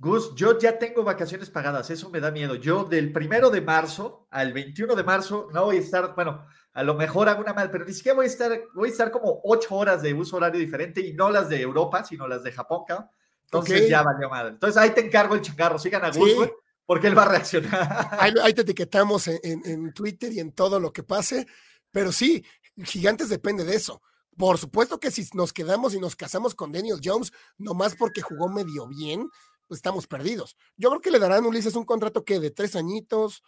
Gus, yo ya tengo vacaciones pagadas, eso me da miedo. Yo del primero de marzo al 21 de marzo no voy a estar, bueno, a lo mejor hago una mal, pero ni siquiera voy a estar, voy a estar como ocho horas de uso horario diferente y no las de Europa, sino las de Japón, cabrón. Entonces ya valió madre. Entonces ahí te encargo el chingarro, sigan a Gus, porque él va a reaccionar. Ahí, te etiquetamos en, en Twitter y en todo lo que pase, pero sí, Gigantes depende de eso. Por supuesto que si nos quedamos y nos casamos con Daniel Jones, nomás porque jugó medio bien, estamos perdidos. Yo creo que le darán Ulises un contrato que de tres añitos.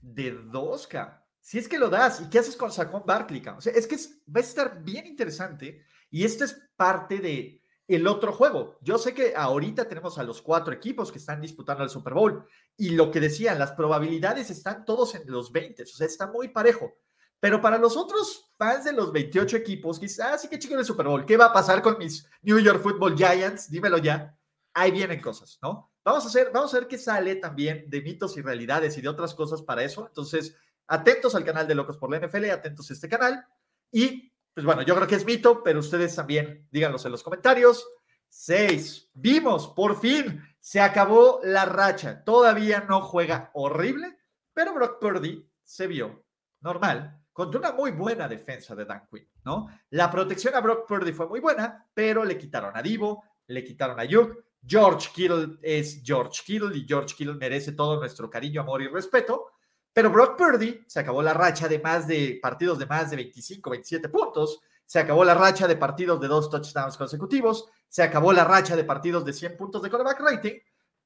De dos, K. Si es que lo das, ¿y qué haces con Sacón Barkley? O sea, es que va a estar bien interesante y esto es parte de el otro juego. Yo sé que ahorita tenemos a los cuatro equipos que están disputando el Super Bowl y lo que decían, las probabilidades están todos en los 20, o sea, está muy parejo. Pero para los otros fans de los 28 equipos, quizás, ah, sí que chico el Super Bowl, ¿qué va a pasar con mis New York Football Giants? Dímelo ya ahí vienen cosas, ¿no? Vamos a hacer, vamos a ver qué sale también de mitos y realidades y de otras cosas para eso. Entonces, atentos al canal de Locos por la NFL, atentos a este canal. Y, pues bueno, yo creo que es mito, pero ustedes también díganlos en los comentarios. Seis, vimos, por fin, se acabó la racha. Todavía no juega horrible, pero Brock Purdy se vio normal contra una muy buena defensa de Dan Quinn, ¿no? La protección a Brock Purdy fue muy buena, pero le quitaron a Divo, le quitaron a Yuk. George Kittle es George Kittle y George Kittle merece todo nuestro cariño, amor y respeto. Pero Brock Purdy se acabó la racha de más de partidos de más de 25, 27 puntos. Se acabó la racha de partidos de dos touchdowns consecutivos. Se acabó la racha de partidos de 100 puntos de quarterback rating.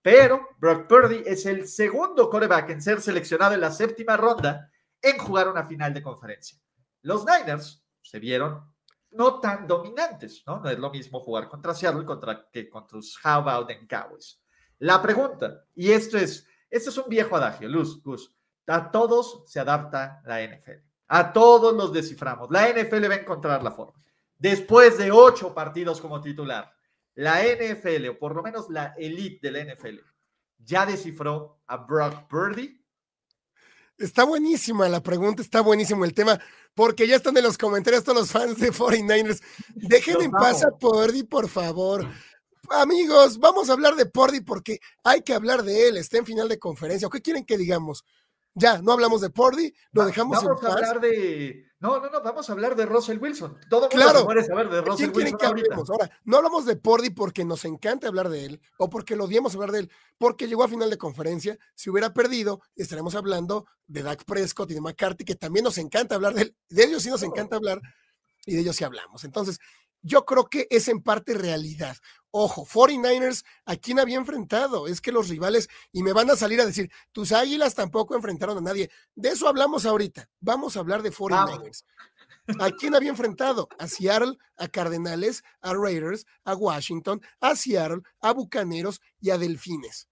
Pero Brock Purdy es el segundo quarterback en ser seleccionado en la séptima ronda en jugar una final de conferencia. Los Niners se vieron no tan dominantes, ¿no? No es lo mismo jugar contra Seattle contra, que contra los How About them Cowboys. La pregunta, y esto es, esto es un viejo adagio, Luz, Gus, a todos se adapta la NFL. A todos los desciframos. La NFL va a encontrar la forma. Después de ocho partidos como titular, la NFL, o por lo menos la elite de la NFL, ya descifró a Brock Purdy Está buenísima la pregunta, está buenísimo el tema, porque ya están en los comentarios todos los fans de 49ers. Dejen en paz a Pordy, por favor. Amigos, vamos a hablar de Pordy porque hay que hablar de él. Está en final de conferencia. ¿O qué quieren que digamos? Ya, no hablamos de Pordy, lo dejamos vamos en paz. a hablar de. No, no, no, vamos a hablar de Russell Wilson. Todo el mundo Claro. se saber de Russell ¿Quién quieren Wilson. que ahorita. hablemos? Ahora, no hablamos de Pordy porque nos encanta hablar de él o porque lo odiamos hablar de él, porque llegó a final de conferencia. Si hubiera perdido, estaremos hablando de Dak Prescott y de McCarthy, que también nos encanta hablar de él. De ellos sí nos encanta hablar y de ellos sí hablamos. Entonces, yo creo que es en parte realidad. Ojo, 49ers, ¿a quién había enfrentado? Es que los rivales, y me van a salir a decir, tus águilas tampoco enfrentaron a nadie. De eso hablamos ahorita. Vamos a hablar de 49ers. ¿A quién había enfrentado? A Seattle, a Cardenales, a Raiders, a Washington, a Seattle, a Bucaneros y a Delfines.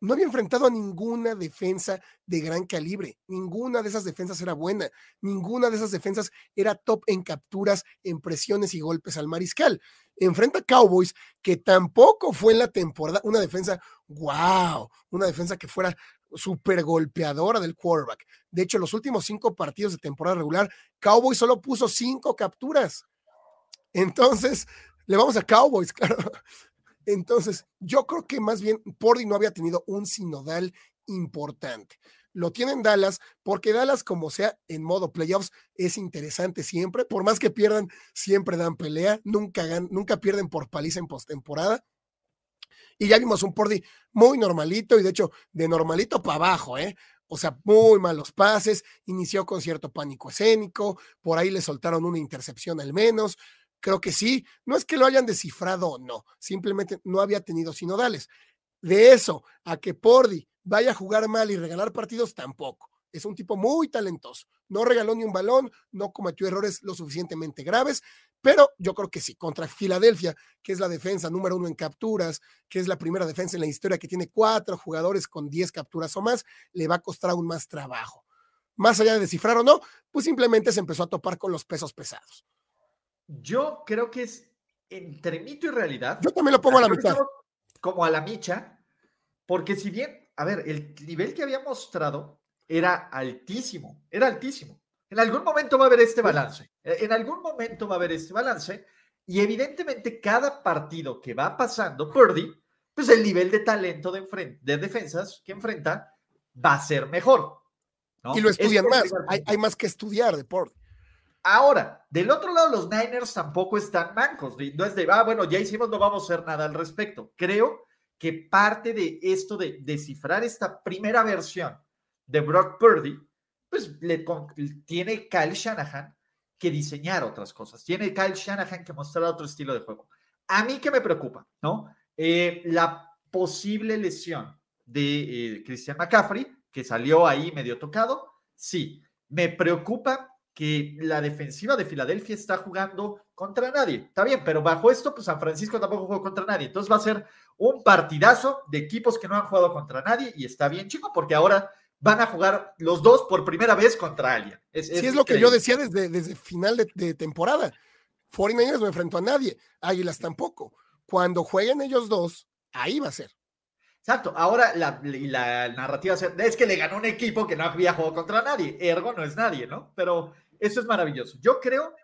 No había enfrentado a ninguna defensa de gran calibre. Ninguna de esas defensas era buena. Ninguna de esas defensas era top en capturas, en presiones y golpes al mariscal. Enfrenta a Cowboys, que tampoco fue en la temporada una defensa, wow, una defensa que fuera súper golpeadora del quarterback. De hecho, los últimos cinco partidos de temporada regular, Cowboys solo puso cinco capturas. Entonces, le vamos a Cowboys, [laughs] claro. Entonces, yo creo que más bien Pordy no había tenido un sinodal importante. Lo tienen Dallas, porque Dallas, como sea, en modo playoffs, es interesante siempre. Por más que pierdan, siempre dan pelea, nunca, gan- nunca pierden por paliza en postemporada. Y ya vimos un Pordy muy normalito, y de hecho, de normalito para abajo, ¿eh? O sea, muy malos pases, inició con cierto pánico escénico, por ahí le soltaron una intercepción al menos. Creo que sí, no es que lo hayan descifrado o no, simplemente no había tenido sinodales. De eso a que Pordy vaya a jugar mal y regalar partidos, tampoco. Es un tipo muy talentoso. No regaló ni un balón, no cometió errores lo suficientemente graves, pero yo creo que sí, contra Filadelfia, que es la defensa número uno en capturas, que es la primera defensa en la historia que tiene cuatro jugadores con 10 capturas o más, le va a costar aún más trabajo. Más allá de descifrar o no, pues simplemente se empezó a topar con los pesos pesados. Yo creo que es entre mito y realidad. Yo también lo pongo a la mitad. Como a la micha, porque si bien, a ver, el nivel que había mostrado era altísimo, era altísimo. En algún momento va a haber este balance, eh, en algún momento va a haber este balance, y evidentemente cada partido que va pasando, Purdy, pues el nivel de talento de, de defensas que enfrenta va a ser mejor. ¿no? Y lo estudian es más. Hay, hay más que estudiar de. Ahora, del otro lado, los Niners tampoco están mancos. No es de, ah, bueno, ya hicimos, no vamos a hacer nada al respecto. Creo que parte de esto de descifrar esta primera versión de Brock Purdy, pues le tiene Kyle Shanahan que diseñar otras cosas. Tiene Kyle Shanahan que mostrar otro estilo de juego. A mí que me preocupa, ¿no? Eh, la posible lesión de eh, Christian McCaffrey, que salió ahí medio tocado, sí. Me preocupa que la defensiva de Filadelfia está jugando contra nadie. Está bien, pero bajo esto, pues San Francisco tampoco jugó contra nadie. Entonces va a ser un partidazo de equipos que no han jugado contra nadie y está bien, chico, porque ahora van a jugar los dos por primera vez contra alguien. Es, Sí, es lo que yo decía desde, desde final de, de temporada. 49ers no enfrentó a nadie, Águilas tampoco. Cuando jueguen ellos dos, ahí va a ser. Exacto. Ahora la, y la narrativa es que le ganó un equipo que no había jugado contra nadie. Ergo no es nadie, ¿no? Pero eso es maravilloso. Yo creo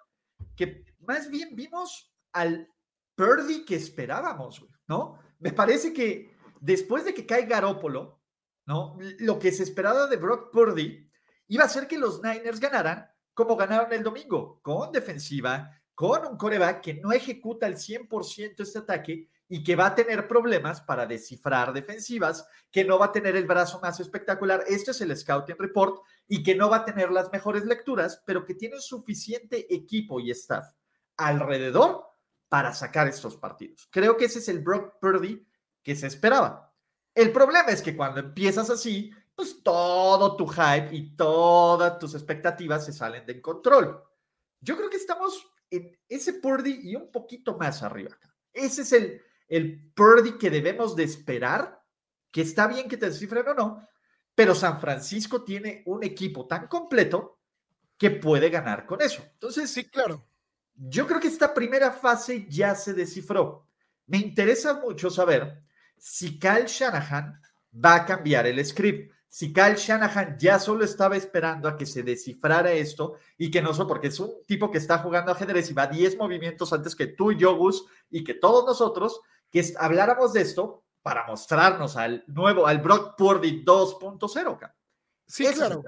que más bien vimos al Purdy que esperábamos, ¿no? Me parece que después de que cae Garópolo, ¿no? Lo que se esperaba de Brock Purdy iba a ser que los Niners ganaran como ganaron el domingo, con defensiva, con un coreback que no ejecuta al 100% este ataque y que va a tener problemas para descifrar defensivas, que no va a tener el brazo más espectacular. Este es el Scouting Report y que no va a tener las mejores lecturas, pero que tiene suficiente equipo y staff alrededor para sacar estos partidos. Creo que ese es el Brock Purdy que se esperaba. El problema es que cuando empiezas así, pues todo tu hype y todas tus expectativas se salen de control. Yo creo que estamos en ese Purdy y un poquito más arriba. Ese es el, el Purdy que debemos de esperar, que está bien que te descifren o no, pero San Francisco tiene un equipo tan completo que puede ganar con eso. Entonces, sí, claro. Yo creo que esta primera fase ya se descifró. Me interesa mucho saber si Kyle Shanahan va a cambiar el script si Kyle Shanahan ya solo estaba esperando a que se descifrara esto y que no solo porque es un tipo que está jugando ajedrez y va 10 movimientos antes que tú y yo, Gus, y que todos nosotros, que habláramos de esto para mostrarnos al nuevo, al Brock Purdy 2.0. Sí, claro.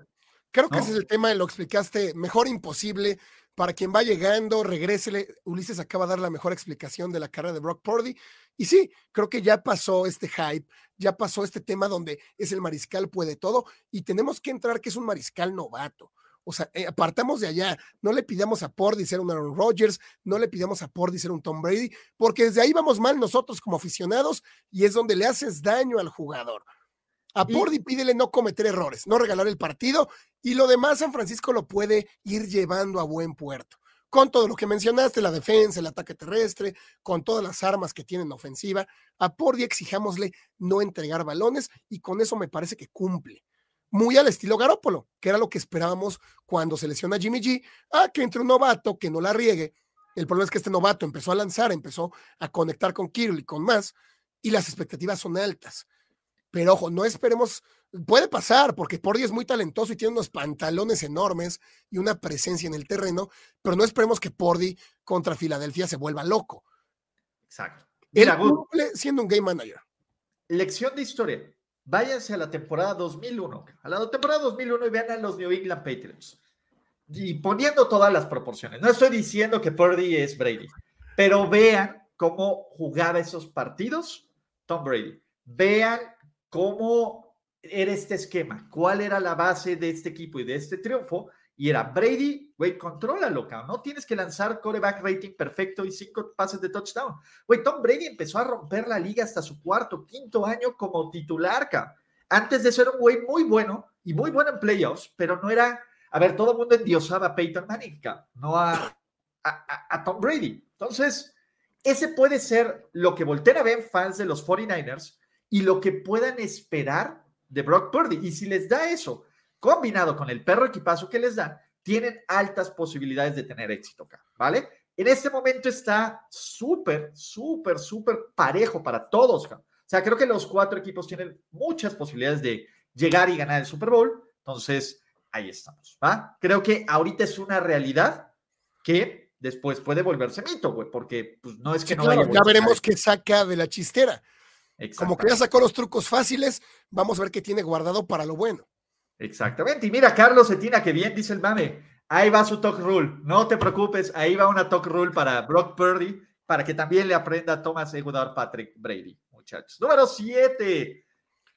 Creo que ese es el tema, lo explicaste mejor imposible. Para quien va llegando, regrésele. Ulises acaba de dar la mejor explicación de la carrera de Brock Purdy. Y sí, creo que ya pasó este hype, ya pasó este tema donde es el mariscal puede todo y tenemos que entrar que es un mariscal novato. O sea, eh, apartamos de allá, no le pidamos a Purdy ser un Aaron Rodgers, no le pidamos a Purdy ser un Tom Brady, porque desde ahí vamos mal nosotros como aficionados y es donde le haces daño al jugador. A Purdy pídele no cometer errores, no regalar el partido y lo demás San Francisco lo puede ir llevando a buen puerto. Con todo lo que mencionaste, la defensa, el ataque terrestre, con todas las armas que tienen ofensiva, a Purdy exijámosle no entregar balones y con eso me parece que cumple. Muy al estilo Garópolo, que era lo que esperábamos cuando se lesiona Jimmy G, ah, que entre un novato que no la riegue. El problema es que este novato empezó a lanzar, empezó a conectar con Kirill y con más, y las expectativas son altas. Pero ojo, no esperemos, puede pasar, porque Pordy es muy talentoso y tiene unos pantalones enormes y una presencia en el terreno, pero no esperemos que Pordy contra Filadelfia se vuelva loco. Exacto. Él cumple siendo un game manager. Lección de historia. Váyanse a la temporada 2001, a la temporada 2001 y vean a los New England Patriots. Y poniendo todas las proporciones. No estoy diciendo que Purdy es Brady, pero vean cómo jugaba esos partidos Tom Brady. Vean cómo era este esquema, cuál era la base de este equipo y de este triunfo. Y era Brady, güey, contrólalo, cabrón. No tienes que lanzar coreback rating perfecto y cinco pases de touchdown. Güey, Tom Brady empezó a romper la liga hasta su cuarto, quinto año como titular. Antes de ser un güey muy bueno y muy bueno en playoffs, pero no era. A ver, todo el mundo endiosaba a Peyton Manning, cabrón, no a, a, Tom Brady. Entonces, ese puede ser lo que volteen a ver fans de los 49ers y lo que puedan esperar de Brock Purdy. Y si les da eso, combinado con el perro equipazo que les da, tienen altas posibilidades de tener éxito acá, ¿vale? En este momento está súper, súper, súper parejo para todos. O sea, creo que los cuatro equipos tienen muchas posibilidades de llegar y ganar el Super Bowl. Entonces, ahí estamos, ¿va? Creo que ahorita es una realidad que después puede volverse mito, güey, porque pues, no es que no vaya Ya veremos qué saca de la chistera. Como que ya sacó los trucos fáciles, vamos a ver qué tiene guardado para lo bueno. Exactamente. Y mira, Carlos Cetina, que bien dice el mame. Ahí va su talk rule. No te preocupes, ahí va una talk rule para Brock Purdy, para que también le aprenda a Thomas Egudar Patrick Brady, muchachos. Número 7.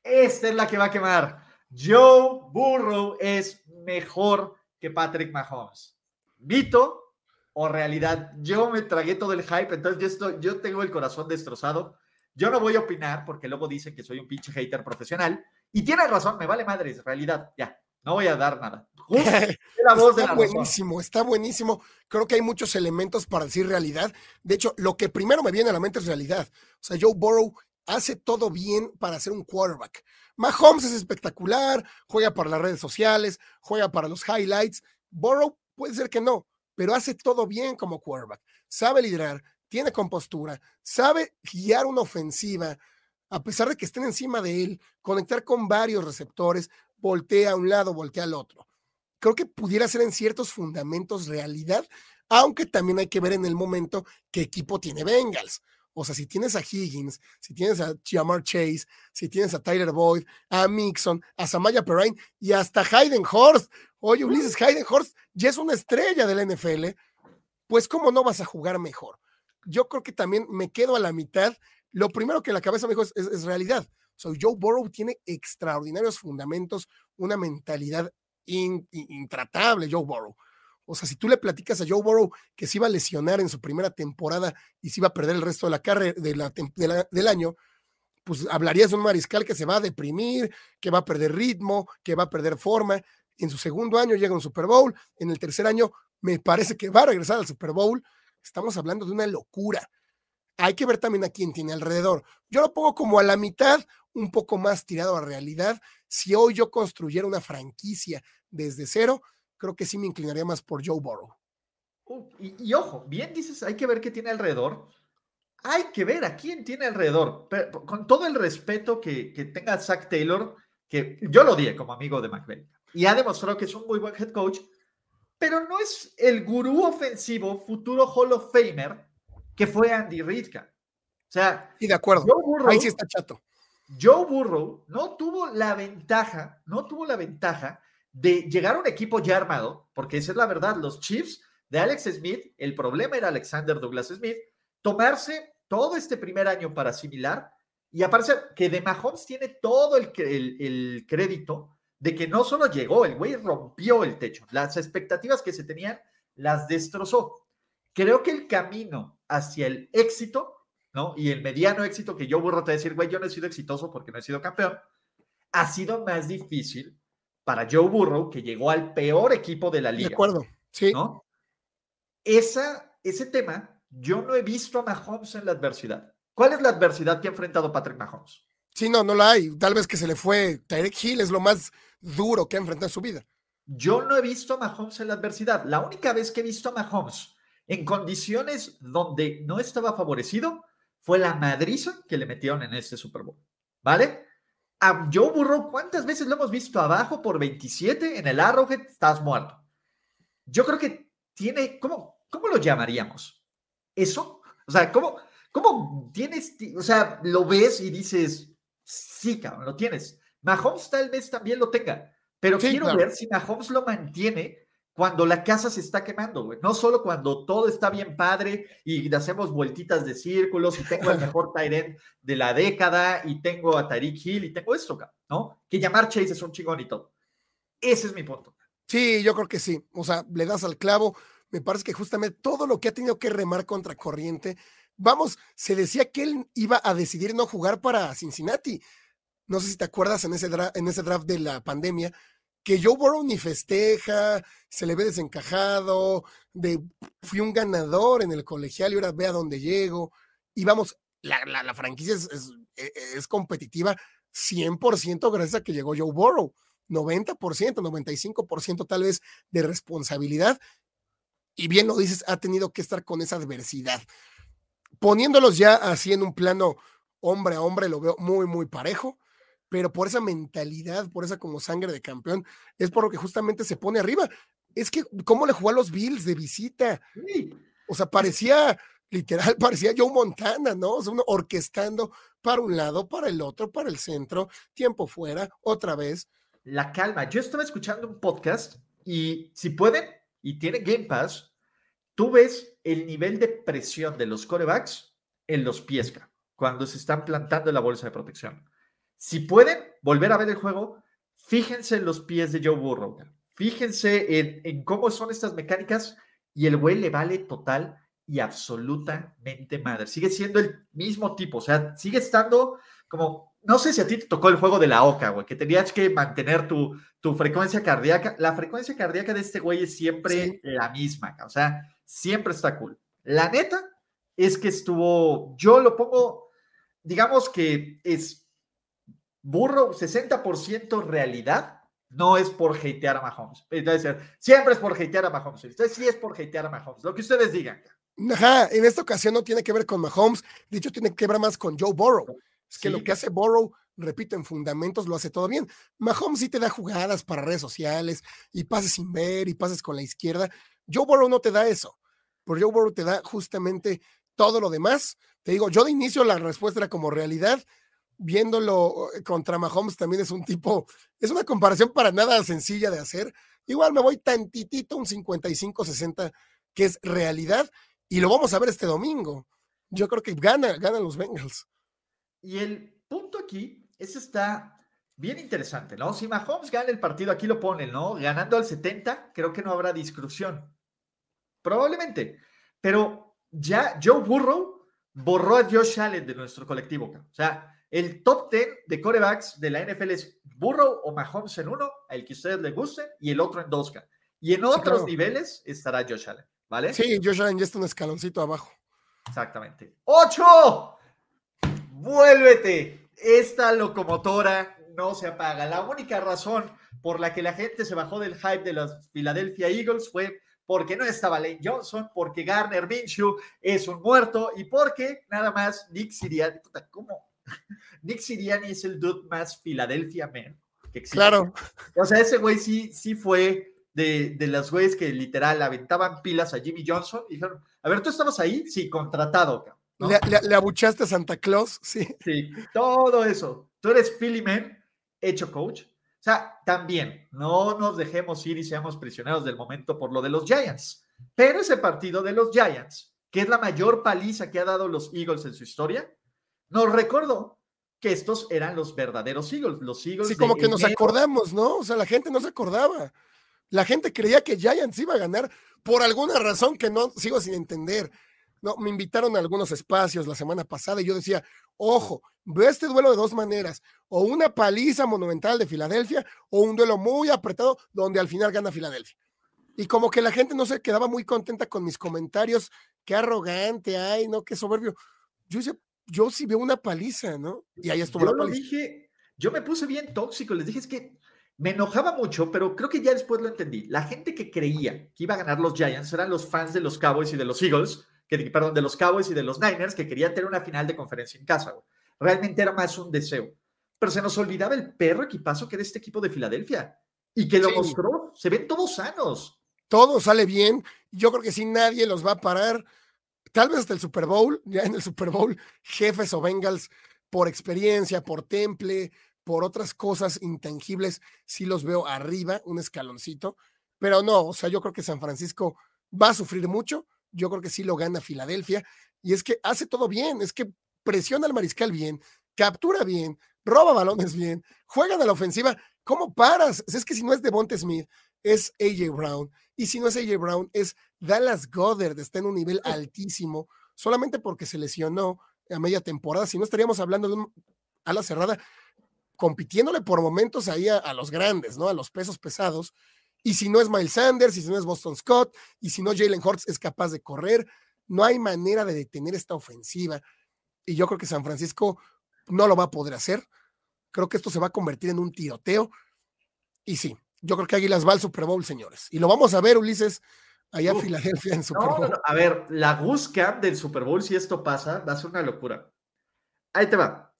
Esta es la que va a quemar. Joe Burrow es mejor que Patrick Mahomes. ¿Mito o realidad? Yo me tragué todo el hype, entonces yo, estoy, yo tengo el corazón destrozado yo no voy a opinar porque luego dicen que soy un pinche hater profesional. Y tiene razón, me vale madre, es realidad. Ya, no voy a dar nada. [laughs] la voz está buenísimo, está buenísimo. Creo que hay muchos elementos para decir realidad. De hecho, lo que primero me viene a la mente es realidad. O sea, Joe Burrow hace todo bien para ser un quarterback. Mahomes es espectacular, juega para las redes sociales, juega para los highlights. Burrow puede ser que no, pero hace todo bien como quarterback. Sabe liderar, tiene compostura, sabe guiar una ofensiva, a pesar de que estén encima de él, conectar con varios receptores, voltea a un lado, voltea al otro. Creo que pudiera ser en ciertos fundamentos realidad, aunque también hay que ver en el momento qué equipo tiene Bengals. O sea, si tienes a Higgins, si tienes a Jamar Chase, si tienes a Tyler Boyd, a Mixon, a Samaya Perrine y hasta Hayden Horst. Oye, Ulises, Hayden Horst ya es una estrella del NFL. Pues, ¿cómo no vas a jugar mejor? Yo creo que también me quedo a la mitad. Lo primero que la cabeza me dijo es, realidad. So, Joe Burrow tiene extraordinarios fundamentos, una mentalidad intratable, Joe Burrow. O sea, si tú le platicas a Joe Burrow que se iba a lesionar en su primera temporada y se iba a perder el resto de la carrera del año, pues hablarías de un mariscal que se va a deprimir, que va a perder ritmo, que va a perder forma. En su segundo año llega un Super Bowl, en el tercer año me parece que va a regresar al Super Bowl. Estamos hablando de una locura. Hay que ver también a quién tiene alrededor. Yo lo pongo como a la mitad, un poco más tirado a realidad. Si hoy yo construyera una franquicia desde cero, creo que sí me inclinaría más por Joe Burrow. Y, ojo, bien dices, hay que ver qué tiene alrededor. Hay que ver a quién tiene alrededor. con todo el respeto que, tenga Zach Taylor, que yo lo dije como amigo de McVeigh, y ha demostrado que es un muy buen head coach, pero no es el gurú ofensivo, futuro Hall of Famer, que fue Andy Reid. O sea, y de acuerdo. Ahí sí está chato. Joe Burrow no tuvo la ventaja, no tuvo la ventaja de llegar a un equipo ya armado, porque esa es la verdad, los Chiefs de Alex Smith, el problema era Alexander Douglas Smith, tomarse todo este primer año para asimilar y aparece que de Mahomes tiene todo el, el, crédito de que no solo llegó, el güey rompió el techo, las expectativas que se tenían las destrozó. Creo que el camino hacia el éxito, ¿no? Y el mediano éxito que yo burro te decir, güey, yo no he sido exitoso porque no he sido campeón, ha sido más difícil para Joe Burrow, que llegó al peor equipo de la liga. De acuerdo, sí. ¿no? Esa, ese tema, yo no he visto a Mahomes en la adversidad. ¿Cuál es la adversidad que ha enfrentado Patrick Mahomes? Sí, no, no la hay. Tal vez que se le fue Tyreek Hill, es lo más duro que ha enfrentado en su vida. Yo no he visto a Mahomes en la adversidad. La única vez que he visto a Mahomes en condiciones donde no estaba favorecido fue la madriza que le metieron en este Super Bowl. ¿Vale? a Joe Burrow, ¿cuántas veces lo hemos visto abajo por 27 en el Arrowhead? Estás muerto. Yo creo que tiene, ¿cómo, cómo lo llamaríamos? ¿Eso? O sea, ¿cómo, cómo tienes, o sea, lo ves y dices, sí, cabrón, lo tienes. Mahomes tal vez también lo tenga, pero quiero ver si Mahomes lo mantiene cuando la casa se está quemando, güey. No solo cuando todo está bien padre y hacemos vueltitas de círculos y tengo el [laughs] mejor Tyrant de la década y tengo a Tyreek Hill y tengo esto, ¿no? Que llamar Chase es un chingón y todo. Ese es mi punto. Sí, yo creo que sí. O sea, le das al clavo. Me parece que justamente todo lo que ha tenido que remar contra corriente. Vamos, se decía que él iba a decidir no jugar para Cincinnati. No sé si te acuerdas en ese, en ese draft de la pandemia, que Joe Burrow ni festeja, se le ve desencajado, de fui un ganador en el colegial y ahora ve a dónde llego. Y vamos, la, franquicia es, e, es, competitiva 100% gracias a que llegó Joe Burrow. 90%, 95% tal vez de responsabilidad. Y bien lo dices, ha tenido que estar con esa adversidad. Poniéndolos ya así en un plano hombre a hombre, lo veo muy, muy parejo pero por esa mentalidad, por esa como sangre de campeón, es por lo que justamente se pone arriba. Es que, ¿cómo le jugó a los Bills de visita? O sea, parecía, literal, [laughs] parecía Joe Montana, ¿no? O sea, uno orquestando para un lado, para el otro, para el centro, tiempo fuera, otra vez. La calma. Yo estaba escuchando un podcast y si pueden, y tiene Game Pass, tú ves el nivel de presión de los corebacks en los pies, cuando se están plantando en la bolsa de protección. Si pueden volver a ver el juego, fíjense en los pies de Joe Burrow. Fíjense en, cómo son estas mecánicas y el güey le vale total y absolutamente madre. Sigue siendo el mismo tipo, o sea, sigue estando como, no sé si a ti te tocó el juego de la OCA, güey, que tenías que mantener tu, tu frecuencia cardíaca. La frecuencia cardíaca de este güey es siempre la misma, o sea, siempre está cool. La neta es que estuvo, yo lo pongo, digamos que es burro, 60% realidad, no es por hatear a Mahomes. Entonces, siempre es por hatear a Mahomes. Entonces, sí es por hatear a Mahomes, lo que ustedes digan. Ajá, en esta ocasión no tiene que ver con Mahomes, de hecho tiene que ver más con Joe Burrow. Es que lo que hace Burrow, repito, en fundamentos lo hace todo bien. Mahomes sí te da jugadas para redes sociales y pases sin ver y pases con la izquierda. Joe Burrow no te da eso. Por Joe Burrow te da justamente todo lo demás. Te digo, yo de inicio la respuesta era como realidad. Viéndolo eh, contra Mahomes también es un tipo, es una comparación para nada sencilla de hacer. Igual me voy tantitito, un 55-60, que es realidad, y lo vamos a ver este domingo. Yo creo que gana, ganan los Bengals. Y el punto aquí, ese está bien interesante, ¿no? Si Mahomes gana el partido, aquí lo ponen, ¿no? Ganando al 70, creo que no habrá discusión. Probablemente. Pero ya Joe Burrow borró a Josh Allen de nuestro colectivo. O sea, el top 10 de corebacks de la NFL es Burrow o Mahomes en uno, el que ustedes les guste, y el otro en dos. Y en otros niveles estará Josh Allen, ¿vale? Sí, Josh Allen ya está un escaloncito abajo. Exactamente. ¡Ocho! ¡Vuélvete! Esta locomotora no se apaga. La única razón por la que la gente se bajó del hype de los Philadelphia Eagles fue porque no estaba Lane Johnson, porque Garner Minshew es un muerto y porque nada más Nick Sirianni, ¿cómo? [laughs] Nick Sirianni es el dude más Philadelphia man que existe. Claro. O sea, ese güey sí, sí fue de, de las güeyes que literal aventaban pilas a Jimmy Johnson y dijeron, a ver, ¿tú estabas ahí? Sí, contratado. Le, le, abuchaste a Santa Claus, sí. Sí, todo eso. Tú eres Philly Man, hecho coach. O sea, también no nos dejemos ir y seamos prisioneros del momento por lo de los Giants. Pero ese partido de los Giants, que es la mayor paliza que ha dado los Eagles en su historia, nos recordó que estos eran los verdaderos Eagles, los Eagles. Sí, como que nos acordamos, ¿no? O sea, la gente no se acordaba. La gente creía que Giants iba a ganar por alguna razón que no sigo sin entender. No, me invitaron a algunos espacios la semana pasada y yo decía, ojo, veo este duelo de dos maneras, o una paliza monumental de Filadelfia o un duelo muy apretado donde al final gana Filadelfia. Y como que la gente no se quedaba muy contenta con mis comentarios, qué arrogante, ay, no, qué soberbio. Yo decía, yo sí veo una paliza, ¿no? Y ahí estuvo yo la paliza. dije, yo me puse bien tóxico, les dije, es que me enojaba mucho, pero creo que ya después lo entendí. La gente que creía que iba a ganar los Giants eran los fans de los Cowboys y de los Eagles, que, perdón, de los Cowboys y de los Niners, que querían tener una final de conferencia en casa. Realmente era más un deseo. Pero se nos olvidaba el perro equipazo que era este equipo de Filadelfia y que lo mostró. Se ven todos sanos. Todo sale bien. Yo creo que si nadie los va a parar. Tal vez hasta el Super Bowl, [laughs] ya en el Super Bowl, jefes o Bengals, por experiencia, por temple, por otras cosas intangibles, sí los veo arriba, un escaloncito. Pero no, o sea, yo creo que San Francisco va a sufrir mucho yo creo que sí lo gana Filadelfia. Y es que hace todo bien, es que presiona al mariscal bien, captura bien, roba balones bien, juegan a la ofensiva. ¿Cómo paras? Es que si no es Devonte Smith, es AJ Brown. Y si no es AJ Brown, es Dallas Goddard, está en un nivel altísimo, solamente porque se lesionó a media temporada. Si no, estaríamos hablando de un ala cerrada compitiéndole por momentos ahí a, a los grandes, ¿no? A los pesos pesados. Y si no es Miles Sanders, y si no es Boston Scott, y si no Jalen Hurts es capaz de correr, no hay manera de detener esta ofensiva. Y yo creo que San Francisco no lo va a poder hacer. Creo que esto se va a convertir en un tiroteo. Y sí, yo creo que Águilas va al Super Bowl, señores. Y lo vamos a ver, Ulises, allá en Filadelfia en Super Bowl. a ver, la Camp del Super Bowl, si esto pasa, va a ser una locura. Ahí te va.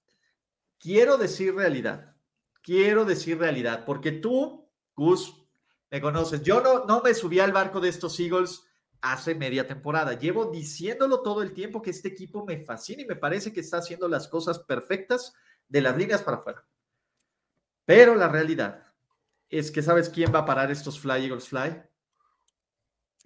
Quiero decir realidad. Quiero decir realidad, porque tú, Gus, me conoces. Yo no, no me subí al barco de estos Eagles hace media temporada. Llevo diciéndolo todo el tiempo que este equipo me fascina y me parece que está haciendo las cosas perfectas de las líneas para afuera. Pero la realidad es que ¿sabes quién va a parar estos Fly Eagles Fly?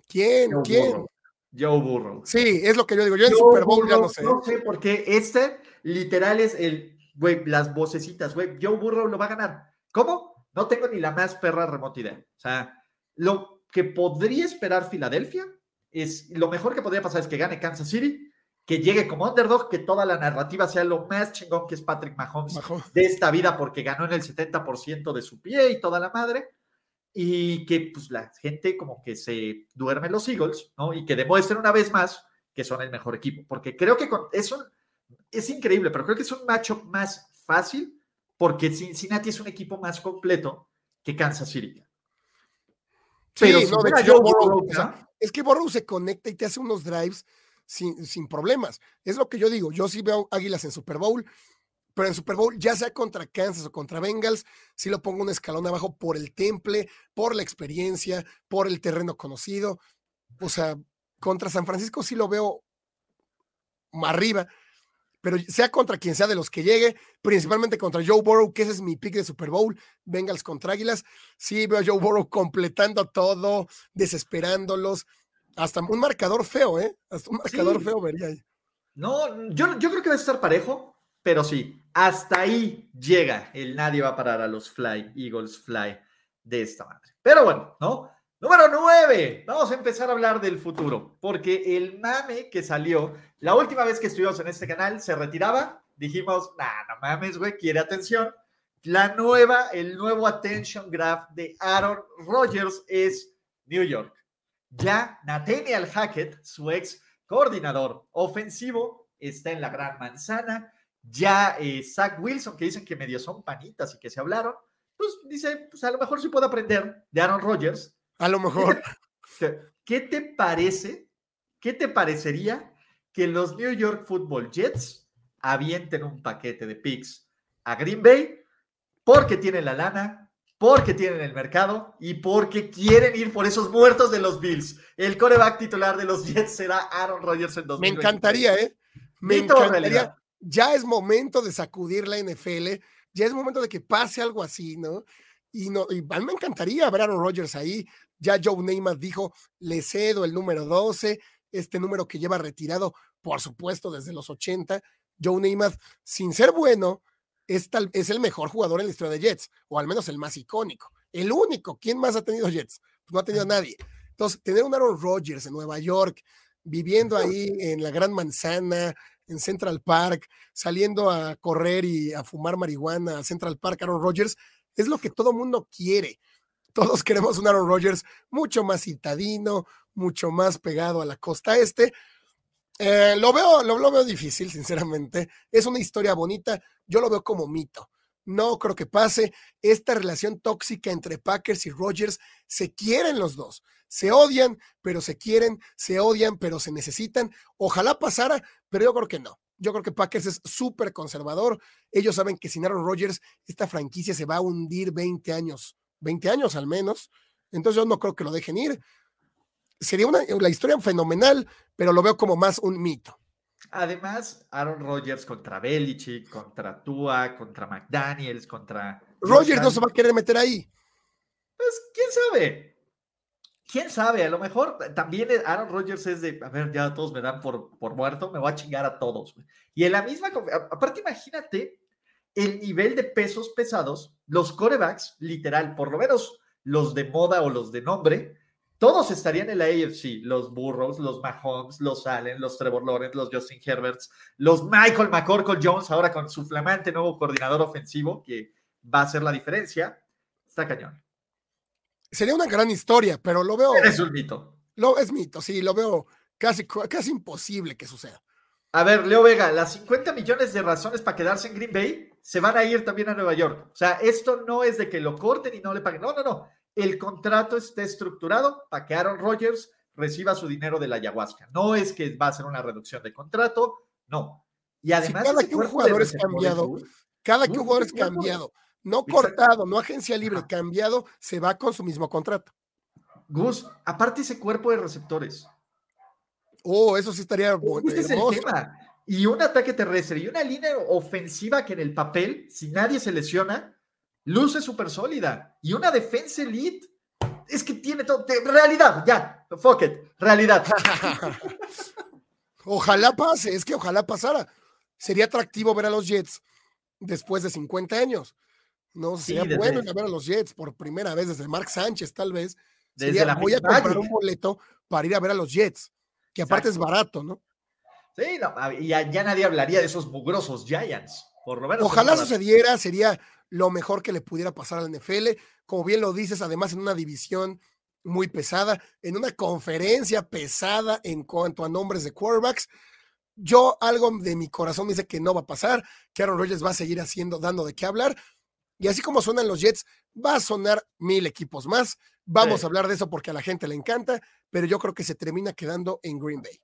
¿Quién? ¿Quién? Burrow. Joe Burrow. Sí, es lo que yo digo. Yo en Super Bowl ya no sé. No sé, porque este literal es el, güey, las vocecitas, güey. Joe Burrow lo va a ganar. ¿Cómo? No tengo ni la más perra remota idea. O sea, lo que podría esperar Filadelfia es, lo mejor que podría pasar es que gane Kansas City, que llegue como underdog, que toda la narrativa sea lo más chingón que es Patrick Mahomes, de esta vida porque ganó en el 70% de su pie y toda la madre, y que pues la gente como que se duerme los Eagles, ¿no? Y que demuestren una vez más que son el mejor equipo, porque creo que con, es, es increíble, pero creo que es un matchup más fácil porque Cincinnati es un equipo más completo que Kansas City. Pero es que Borrow se conecta y te hace unos drives sin, sin, problemas. Es lo que yo digo. Yo sí veo Águilas en Super Bowl, pero en Super Bowl, ya sea contra Kansas o contra Bengals, sí lo pongo un escalón abajo por el temple, por la experiencia, por el terreno conocido. O sea, contra San Francisco sí lo veo arriba, pero sea contra quien sea de los que llegue, principalmente contra Joe Burrow, que ese es mi pick de Super Bowl, Bengals contra Águilas, sí veo a Joe Burrow completando todo, desesperándolos, hasta un marcador feo, ¿eh? Hasta un marcador feo vería ahí. No, yo, yo creo que va a estar parejo, pero sí, hasta ahí llega el nadie va a parar a los Fly, Eagles Fly de esta madre. Pero bueno, ¿no? Número 9. Vamos a empezar a hablar del futuro, porque el mame que salió la última vez que estuvimos en este canal se retiraba. Dijimos, nah, no mames, güey, quiere atención. La nueva, el nuevo attention graph de Aaron Rodgers es New York. Ya Nathaniel Hackett, su ex coordinador ofensivo, está en la gran manzana. Ya eh, Zach Wilson, que dicen que medio son panitas y que se hablaron, pues dice, pues a lo mejor sí puedo aprender de Aaron Rodgers. A lo mejor. [laughs] ¿Qué te parece? ¿Qué te parecería que los New York Football Jets avienten un paquete de picks a Green Bay porque tienen la lana, porque tienen el mercado y porque quieren ir por esos muertos de los Bills. El coreback titular de los Jets será Aaron Rodgers en 2020. Me encantaría, ¿eh? Me encantaría. Ya es momento de sacudir la NFL ya es momento de que pase algo así, ¿no? Y, no, y a mí me encantaría ver a Aaron Rodgers ahí. Ya Joe Namath dijo, le cedo el número 12, este número que lleva retirado, por supuesto, desde los 80. Joe Namath, sin ser bueno, es, tal, es el mejor jugador en la historia de Jets, o al menos el más icónico. El único. ¿Quién más ha tenido Jets? Pues no ha tenido nadie. Entonces, tener un Aaron Rodgers en Nueva York, viviendo ahí en la Gran Manzana, en Central Park, saliendo a correr y a fumar marihuana a Central Park, Aaron Rodgers, es lo que todo mundo quiere. Todos [laughs] queremos un Aaron Rodgers mucho más citadino, mucho más pegado a la costa este. Eh, lo, veo, lo, lo, veo difícil, sinceramente. Es una historia bonita. Yo lo veo como mito. No creo que pase. Esta relación tóxica entre Packers y Rodgers se quieren los dos. Se odian, pero se quieren, se odian, pero se necesitan. Ojalá pasara, pero yo creo que no. Yo creo que Packers es súper conservador. Ellos saben que sin Aaron Rodgers esta franquicia se va a hundir 20 años, 20 años al menos. Entonces yo no creo que lo dejen ir. Sería una la historia fenomenal, pero lo veo como más un mito. Además, Aaron Rodgers contra Belichick, contra Tua, contra McDaniels, contra. Rodgers no se va a querer meter ahí. Pues quién sabe quién sabe, a lo mejor también Aaron Rodgers es de, a ver, ya todos me dan por, por muerto, me voy a chingar a todos. Y en la misma, aparte imagínate el nivel de pesos pesados, los corebacks, literal, por lo menos los de moda o los de nombre, todos estarían en la AFC, los Burrows, los Mahomes, los Allen, los Trevor Lawrence, los Justin Herberts, los Michael McCorkle Jones, ahora con su flamante nuevo coordinador ofensivo que va a hacer la diferencia. Está cañón sería una gran historia, pero lo veo. Es un mito. Lo, es mito, sí, lo veo casi, casi imposible que suceda. A ver, Leo Vega, las 50 millones de razones para quedarse en Green Bay se van a ir también a Nueva York. O sea, esto no es de que lo corten y no le paguen. No, no, no. El contrato está estructurado para que Aaron Rodgers reciba su dinero de la ayahuasca. No es que va a ser una reducción de contrato, no. Y además, cada que un jugador es cambiado, cada que un jugador es cambiado no cortado, no agencia libre, cambiado, se va con su mismo contrato. Gus, aparte ese cuerpo de receptores. Oh, eso sí estaría bueno. Este es el tema. Y un ataque terrestre y una línea ofensiva que en el papel, si nadie se lesiona, luce súper sólida. Y una defensa elite. Es que tiene todo. Realidad, ya. Fuck it. Realidad. [laughs] ojalá pase, es que ojalá pasara. Sería atractivo ver a los Jets después de 50 años. No sería bueno ir a ver a los Jets por primera vez desde Mark Sánchez, tal vez. Desde la voy a comprar un boleto para ir a ver a los Jets, que aparte es barato, ¿no? Sí, no, y ya, nadie hablaría de esos mugrosos Giants, por lo menos. Ojalá sucediera, sería lo mejor que le pudiera pasar al NFL. Como bien lo dices, además en una división muy pesada, en una conferencia pesada en cuanto a nombres de quarterbacks. Yo algo de mi corazón me dice que no va a pasar, que Aaron Rodgers va a seguir haciendo, dando de qué hablar, y así como suenan los Jets, va a sonar mil equipos más. Vamos a hablar de eso porque a la gente le encanta, pero yo creo que se termina quedando en Green Bay.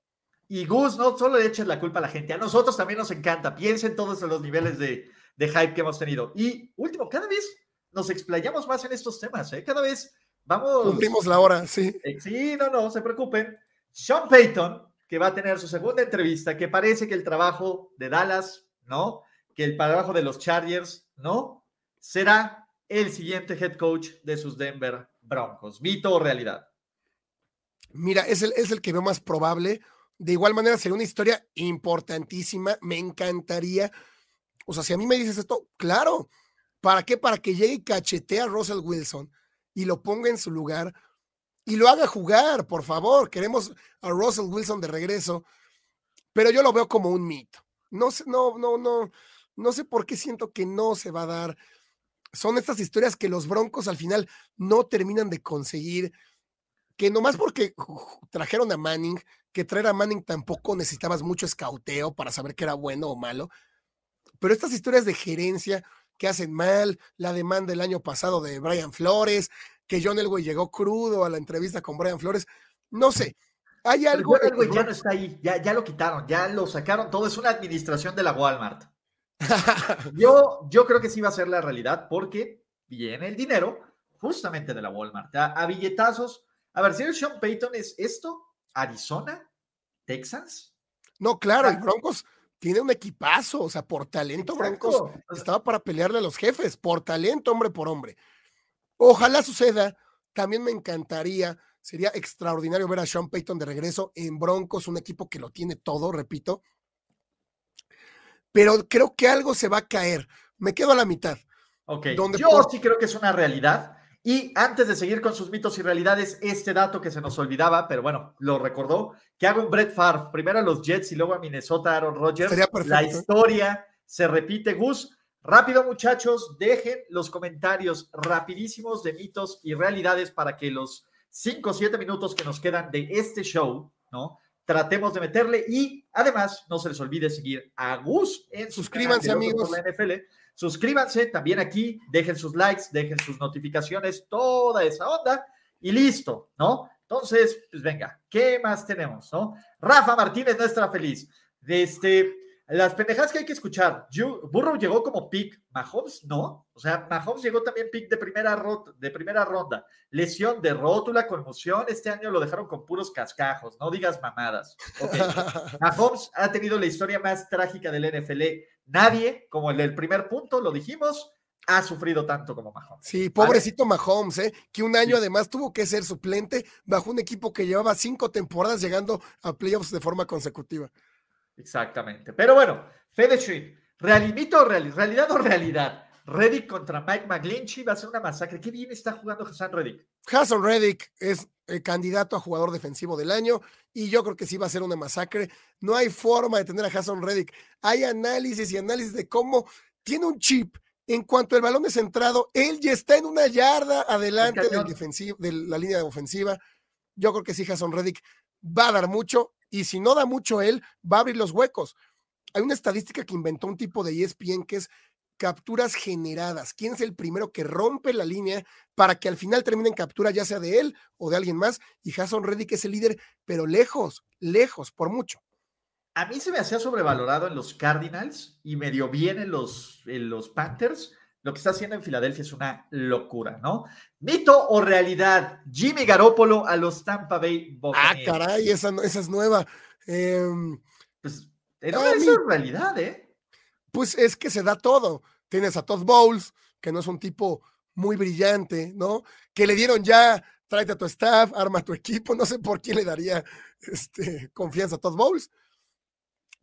Y Gus, no solo le eches la culpa a la gente, a nosotros también nos encanta. Piensen todos en los niveles de, hype que hemos tenido. Y último, cada vez nos explayamos más en estos temas, ¿eh? Cada vez vamos. Cumplimos la hora, sí. Eh, sí, no, no, se preocupen. Sean Payton, que va a tener su segunda entrevista, que parece que el trabajo de Dallas, ¿no? Que el trabajo de los Chargers, ¿no? Será el siguiente head coach de sus Denver Broncos. ¿Mito o realidad? Mira, es el, es el que veo más probable. De igual manera, sería una historia importantísima. Me encantaría. O sea, si a mí me dices esto, claro. ¿Para qué? Para que llegue y cachetee a Russell Wilson y lo ponga en su lugar y lo haga jugar, por favor. Queremos a Russell Wilson de regreso, pero yo lo veo como un mito. No sé, no, no, no, no sé por qué siento que no se va a dar. Son estas historias que los Broncos al final no terminan de conseguir, que nomás porque trajeron a Manning, que traer a Manning tampoco necesitabas mucho escauteo para saber que era bueno o malo. Pero estas historias de gerencia que hacen mal, la demanda el año pasado de Brian Flores, que John Elway llegó crudo a la entrevista con Brian Flores. No sé, hay algo. John Elway ya no está ahí, ya, ya lo quitaron, ya lo sacaron todo. Es una administración de la Walmart. [laughs] yo, yo creo que sí va a ser la realidad porque viene el dinero justamente de la Walmart. A, billetazos. A ver, si el Sean Payton es esto, Arizona, Texas. No, claro, y Broncos tiene un equipazo, o sea, por talento Broncos estaba para pelearle a los jefes, por talento, hombre por hombre. Ojalá suceda. También me encantaría, sería extraordinario ver a Sean Payton de regreso en Broncos, un equipo que lo tiene todo, repito. Pero creo que algo se va a caer. Me quedo a la mitad. Ok. Yo sí creo que es una realidad. Y antes de seguir con sus mitos y realidades, este dato que se nos olvidaba, pero bueno, lo recordó, que haga un Brett Favre, primero a los Jets y luego a Minnesota, Aaron Rodgers. La historia se repite, Gus. Rápido, muchachos, dejen los comentarios rapidísimos de mitos y realidades para que los 5 o 7 minutos que nos quedan de este show, ¿no? Tratemos de meterle y además no se les olvide seguir a Gus en Suscríbanse, amigos. la NFL. Suscríbanse también aquí, dejen sus likes, dejen sus notificaciones, toda esa onda y listo, ¿no? Entonces, pues venga, ¿qué más tenemos, no? Rafa Martínez no está feliz. Este, las pendejadas que hay que escuchar. Burrow llegó como pick, Mahomes no. O sea, Mahomes llegó también pick de primera, de primera ronda. Lesión de rótula, conmoción. Este año lo dejaron con puros cascajos. No digas mamadas. [laughs] Mahomes ha tenido la historia más trágica del NFL. Nadie, como el del primer punto, lo dijimos, ha sufrido tanto como Mahomes. Sí, pobrecito Mahomes, ¿eh? que un año además tuvo que ser suplente bajo un equipo que llevaba cinco temporadas llegando a playoffs de forma consecutiva. Exactamente. Pero bueno, Fede Street, realimito o realidad o realidad. Reddick contra Mike McGlinchey va a ser una masacre. Qué bien está jugando Hassan Reddick. Hassan Reddick es el candidato a jugador defensivo del año y yo creo que sí va a ser una masacre. No hay forma de tener a Hassan Reddick. Hay análisis y análisis de cómo tiene un chip. En cuanto el balón es centrado, él ya está en una yarda adelante del defensivo, de la línea ofensiva. Yo creo que sí, Hassan Reddick va a dar mucho y si no da mucho él, va a abrir los huecos. Hay una estadística que inventó un tipo de ESPN que es capturas generadas. ¿Quién es el primero que rompe la línea para que al final termine en captura, ya sea de él o de alguien más? Y Jason Reddick es el líder, pero lejos, lejos, por mucho. A mí se me hacía sobrevalorado en los Cardinals y medio bien en los, en los Panthers. Lo que está haciendo en Filadelfia es una locura, ¿no? ¿Mito o realidad? Jimmy Garoppolo a los Tampa Bay Buccaneers. Ah, caray, esa, esa es nueva. Em, pues, no, es realidad, ¿eh? Pues es que se da todo. Tienes a Todd Bowles, que no es un tipo muy brillante, ¿no? Que le dieron ya, tráete a tu staff, arma tu equipo, no sé por qué le daría este, confianza a Todd Bowles.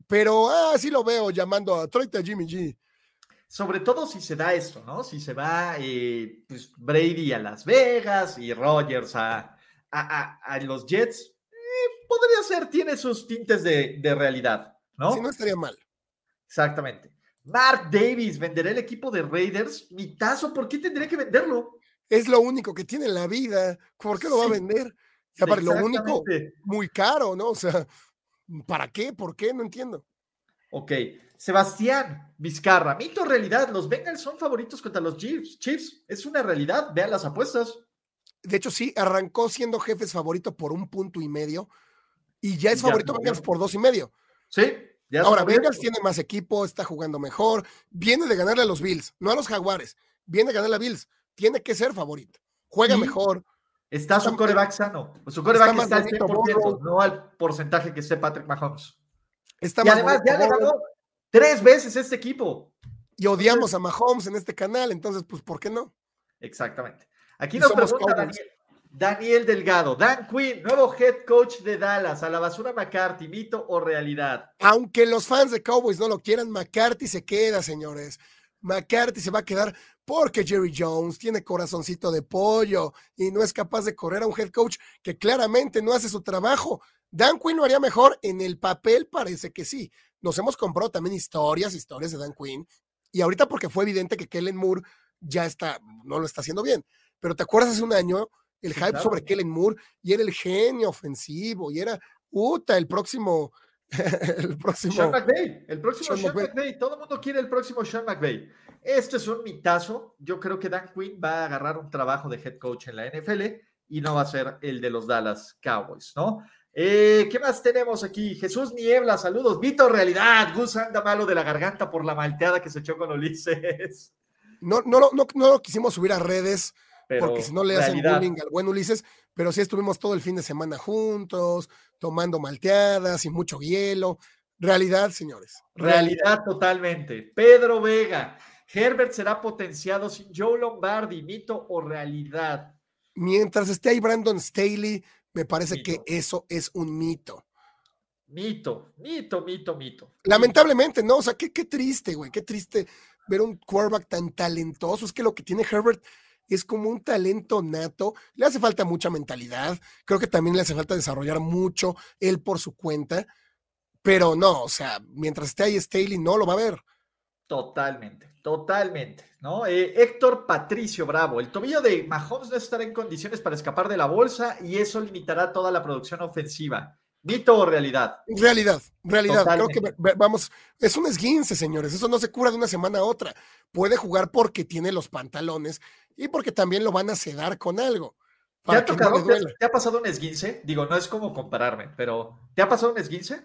Pero, ah, sí lo veo llamando a tráete a Jimmy G sobre todo si se da esto, ¿no? Si se va eh, pues Brady a Las Vegas y Rogers a, a, los Jets, eh, podría ser, tiene sus tintes de, realidad, ¿no? Sí, no estaría mal. Exactamente. Mark Davis, ¿venderá el equipo de Raiders? Mitazo, ¿por qué tendría que venderlo? Es lo único que tiene en la vida. ¿Por qué lo va a vender? Lo único, muy caro, ¿no? O sea, ¿para qué? ¿Por qué? No entiendo. Ok. Sebastián Vizcarra, mito realidad, los Bengals son favoritos contra los Chiefs. Chiefs, es una realidad, vean las apuestas. De hecho, sí, arrancó siendo jefes favorito por un punto y medio y ya es favorito Bengals por dos y medio. Sí. Ya Ahora, Bengals tiene más equipo, está jugando mejor, viene de ganarle a los Bills, no a los Jaguares, viene de ganarle a Bills, tiene que ser favorito, juega mejor. Está, su coreback sano. Su coreback está, al 100%, no al porcentaje que esté Patrick Mahomes. Y además ya le ganó tres veces este equipo. Y odiamos a Mahomes en este canal, entonces, pues, ¿por qué no? Exactamente. Aquí nos pregunta Daniel, Daniel, Delgado, Dan Quinn, nuevo head coach de Dallas, a la basura McCarthy, mito o realidad. Aunque los fans de Cowboys no lo quieran, McCarthy se queda, señores. McCarthy se va a quedar porque Jerry Jones tiene corazoncito de pollo y no es capaz de correr a un head coach que claramente no hace su trabajo. Dan Quinn lo haría mejor en el papel, parece que sí. Nos hemos comprado también historias, historias de Dan Quinn. Y ahorita porque fue evidente que Kellen Moore ya está, no lo está haciendo bien. Pero ¿te acuerdas hace un año el hype sobre Kellen Moore y era el genio ofensivo y era, puta, el próximo, [laughs] el próximo. Sean McVay, el próximo Sean, McVay. Todo el mundo quiere el próximo Sean McVay. Este es un mitazo. Yo creo que Dan Quinn va a agarrar un trabajo de head coach en la NFL y no va a ser el de los Dallas Cowboys, ¿no? Eh, ¿Qué más tenemos aquí? Jesús Niebla, saludos. Vito Realidad, Gus anda malo de la garganta por la malteada que se echó con Ulises. No, no, no, no lo quisimos subir a redes porque si no le hacen bullying al buen Ulises, pero sí estuvimos todo el fin de semana juntos, tomando malteadas y mucho hielo. Realidad, señores. Realidad totalmente. Pedro Vega, Herbert será potenciado sin Joe Lombardi, mito o realidad. Mientras esté ahí Brandon Staley, me parece que eso es un mito. Mito, mito, mito, mito. Lamentablemente, ¿no? O sea, qué, qué triste, güey, qué triste ver un quarterback tan talentoso. Es que lo que tiene Herbert es como un talento nato, le hace falta mucha mentalidad, creo que también le hace falta desarrollar mucho él por su cuenta, pero no, o sea, mientras esté ahí Staley no lo va a ver. Totalmente, totalmente, ¿no? Eh, Héctor Patricio Bravo, el tobillo de Mahomes no estará en condiciones para escapar de la bolsa y eso limitará toda la producción ofensiva. ¿Mito o realidad? Realidad, realidad. Creo que vamos, es un esguince, señores. Eso no se cura de una semana a otra. Puede jugar porque tiene los pantalones y porque también lo van a sedar con algo. ¿Te ha, tocado, ¿Te ha pasado un esguince? Digo, no es como compararme, pero ¿te ha pasado un esguince?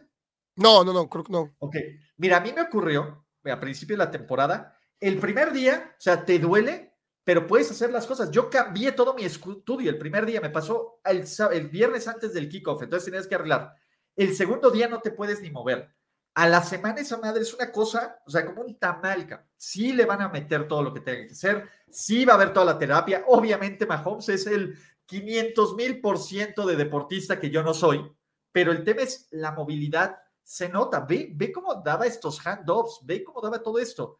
No, no, no, creo que no. Ok. Mira, a mí me ocurrió a principio de la temporada. El primer día, o sea, te duele, pero puedes hacer las cosas. Yo cambié todo mi estudio el primer día, me pasó el, el viernes antes del kickoff, entonces tenías que arreglar. El segundo día no te puedes ni mover. A la semana esa madre es una cosa, o sea, como un tamalca. Sí le van a meter todo lo que tenga que hacer, sí va a haber toda la terapia. Obviamente Mahomes es el 500 mil por ciento de deportista que yo no soy, pero el tema es la movilidad. Se nota, ve, ve cómo daba estos handoffs, ve cómo daba todo esto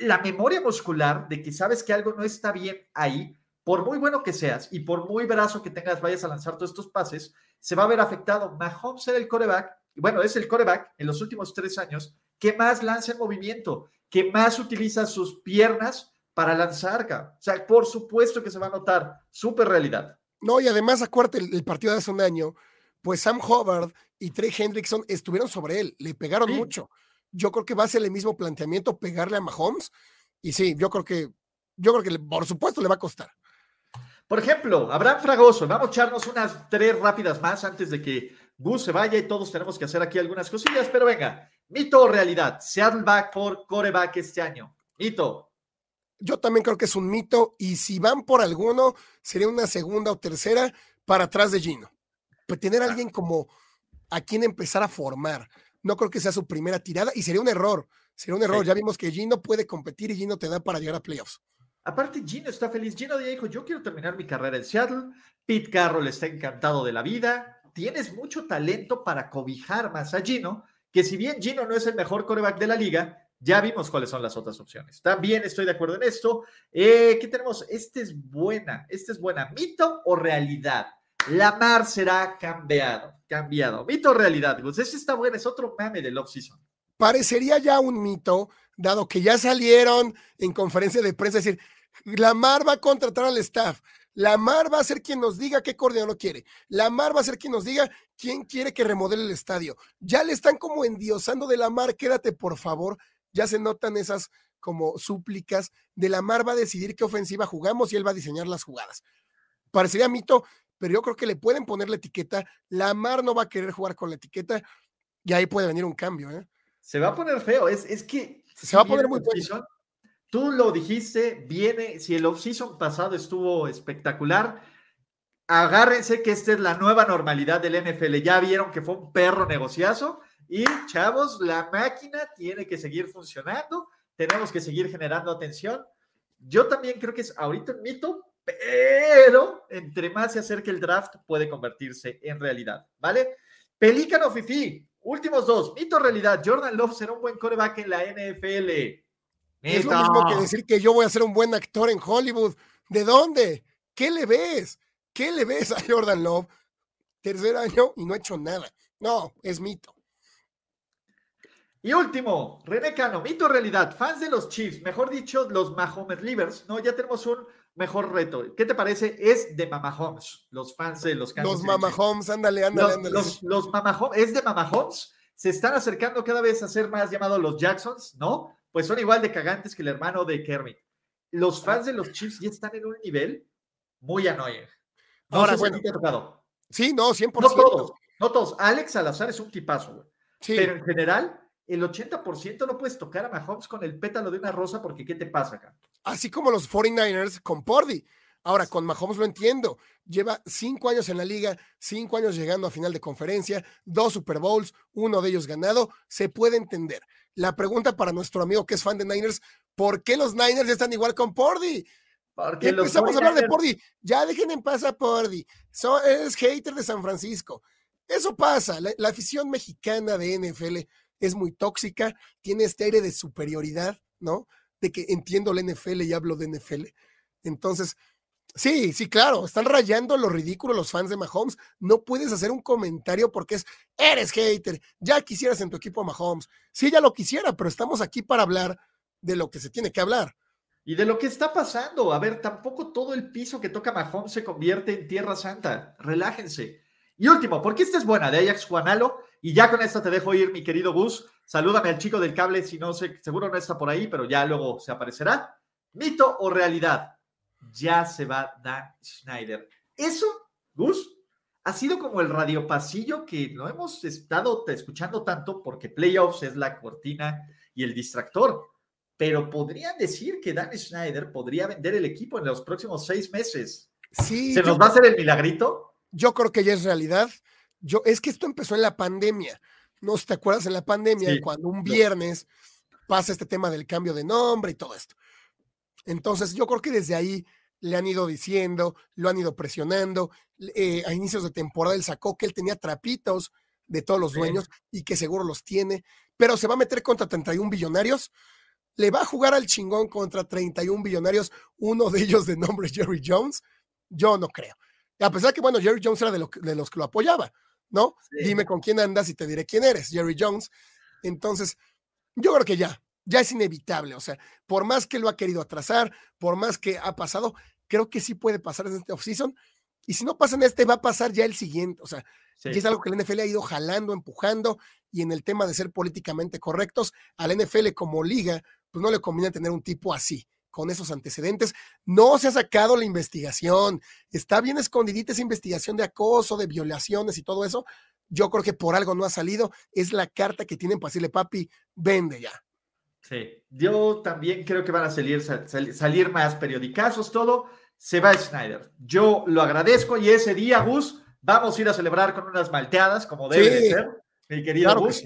la memoria muscular de que sabes que algo no está bien ahí, por muy bueno que seas y por muy brazo que tengas, vayas a lanzar todos estos pases, se va a ver afectado. Mahomes era el coreback, bueno, es el coreback en los últimos tres años que más lanza en movimiento, que más utiliza sus piernas para lanzar. O sea, por supuesto que se va a notar. Súper realidad. No, y además, acuérdate el, partido de hace un año, pues Sam Hubbard y Trey Hendrickson estuvieron sobre él, le pegaron mucho yo creo que va a ser el mismo planteamiento pegarle a Mahomes. Y sí, yo creo que, yo creo que por supuesto le va a costar. Por ejemplo, Abraham Fragoso, vamos a echarnos unas tres rápidas más antes de que Gus se vaya y todos tenemos que hacer aquí algunas cosillas, pero venga, mito o realidad, Seattle back por coreback este año. Mito. Yo también creo que es un mito y si van por alguno, sería una segunda o tercera para atrás de Gino. Tener a alguien como a quien empezar a formar no creo que sea su primera tirada y sería un error. Sería un error. Ya vimos que Gino puede competir y Gino te da para llegar a playoffs. Aparte, Gino está feliz. Gino ya dijo: Yo quiero terminar mi carrera en Seattle. Pete Carroll está encantado de la vida. Tienes mucho talento para cobijar más a Gino, que si bien Gino no es el mejor coreback de la liga, ya vimos cuáles son las otras opciones. También estoy de acuerdo en esto. Eh, ¿Qué tenemos? Esta es buena. Esta es buena. ¿Mito o realidad? Lamar será cambiado, cambiado. Mito realidad, Gus. Ese está bueno, es otro meme del off-season. Parecería ya un mito, dado que ya salieron en conferencia de prensa, decir, Lamar va a contratar al staff. Lamar va a ser quien nos diga qué coordinador quiere. Lamar va a ser quien nos diga quién quiere que remodele el estadio. Ya le están como endiosando de Lamar, quédate por favor. Ya se notan esas como súplicas de Lamar va a decidir qué ofensiva jugamos y él va a diseñar las jugadas. Parecería mito, pero yo creo que le pueden poner la etiqueta. Lamar no va a querer jugar con la etiqueta y ahí puede venir un cambio. ¿eh? Se va a poner feo. Es, es que. Se va a poner muy bueno. Tú lo dijiste, viene. Si el off-season pasado estuvo espectacular, agárrense que esta es la nueva normalidad del NFL. Ya vieron que fue un perro negociazo y chavos, la máquina tiene que seguir funcionando, tenemos que seguir generando atención. Yo también creo que es ahorita un mito, pero entre más se acerque el draft puede convertirse en realidad, ¿vale? Pelícano Fifi, últimos dos, mito realidad, Jordan Love será un buen coreback en la NFL. Es lo mismo que decir que yo voy a ser un buen actor en Hollywood. ¿De dónde? ¿Qué le ves? ¿Qué le ves a Jordan Love? Tercer año y no ha hecho nada. No, es mito. Y último, René Cano, mito realidad, fans de los Chiefs, mejor dicho, los Mahomes Livers, ¿no? Ya tenemos un mejor reto. ¿Qué te parece? Es de Mamahomes, los fans de los Kansas Los Mamahomes, ándale, ándale, ándale. Los, los Mamahomes, es de Mamahomes, se están acercando cada vez a ser más llamados los Jacksons, ¿no? Pues son igual de cagantes que el hermano de Kermit. Los fans de los Chiefs ya están en un nivel muy annoying. Ahora, bueno. Sí, no, 100%. No todos, no todos. Alex Salazar es un tipazo, güey. Sí. Pero en general, el 80% no puedes tocar a Mahomes con el pétalo de una rosa porque ¿qué te pasa acá? Así como los 49ers con Pordy. Ahora, con Mahomes lo entiendo. Lleva cinco años en la liga, cinco años llegando a final de conferencia, dos Super Bowls, uno de ellos ganado. Se puede entender. La pregunta para nuestro amigo que es fan de Niners, ¿por qué los Niners ya están igual con Pordy? Porque empezamos a hablar de Pordy. Ya dejen en paz a Pordy. es hater de San Francisco. Eso pasa. La, la afición mexicana de NFL es muy tóxica, tiene este aire de superioridad, ¿no? De que entiendo la NFL y hablo de NFL. Entonces, sí, sí, claro, están rayando lo ridículo los fans de Mahomes. No puedes hacer un comentario porque es, eres hater, ya quisieras en tu equipo a Mahomes. Sí, ya lo quisiera, pero estamos aquí para hablar de lo que se tiene que hablar. Y de lo que está pasando. A ver, tampoco todo el piso que toca Mahomes se convierte en Tierra Santa. Relájense. Y último, porque esta es buena, de Ajax Juanalo. Y ya con esto te dejo ir, mi querido Gus. Salúdame al chico del cable, si no sé, seguro no está por ahí, pero ya luego se aparecerá. ¿Mito o realidad? Ya se va Dan Schneider. Eso, Gus, ha sido como el radiopasillo que no hemos estado escuchando tanto porque playoffs es la cortina y el distractor. Pero podrían decir que Dan Schneider podría vender el equipo en los próximos seis meses. Sí. ¿Se nos va a hacer el milagrito? Yo creo que ya es realidad. Yo, es que esto empezó en la pandemia. ¿No te acuerdas en la pandemia cuando un viernes pasa este tema del cambio de nombre y todo esto? Entonces, yo creo que desde ahí le han ido diciendo, lo han ido presionando. Eh, a inicios de temporada él sacó que él tenía trapitos de todos los dueños y que seguro los tiene, pero se va a meter contra 31 billonarios. Le va a jugar al chingón contra 31 billonarios, uno de ellos de nombre Jerry Jones. Yo no creo. A pesar que, bueno, Jerry Jones era de, los que lo apoyaba, ¿no? Dime con quién andas y te diré quién eres, Jerry Jones. Entonces, yo creo que ya, ya es inevitable. O sea, por más que lo ha querido atrasar, por más que ha pasado, creo que sí puede pasar en este offseason. Y si no pasa en este, va a pasar ya el siguiente. O sea, ya es algo que la NFL ha ido jalando, empujando. Y en el tema de ser políticamente correctos, a la NFL como liga, pues no le conviene tener un tipo así con esos antecedentes. No se ha sacado la investigación. Está bien escondidita esa investigación de acoso, de violaciones y todo eso. Yo creo que por algo no ha salido. Es la carta que tienen para decirle, papi, vende ya. Sí, yo también creo que van a salir, salir más periodicazos, todo. Se va Schneider. Yo lo agradezco y ese día, Gus, vamos a ir a celebrar con unas malteadas, como debe de ser, mi querido Gus.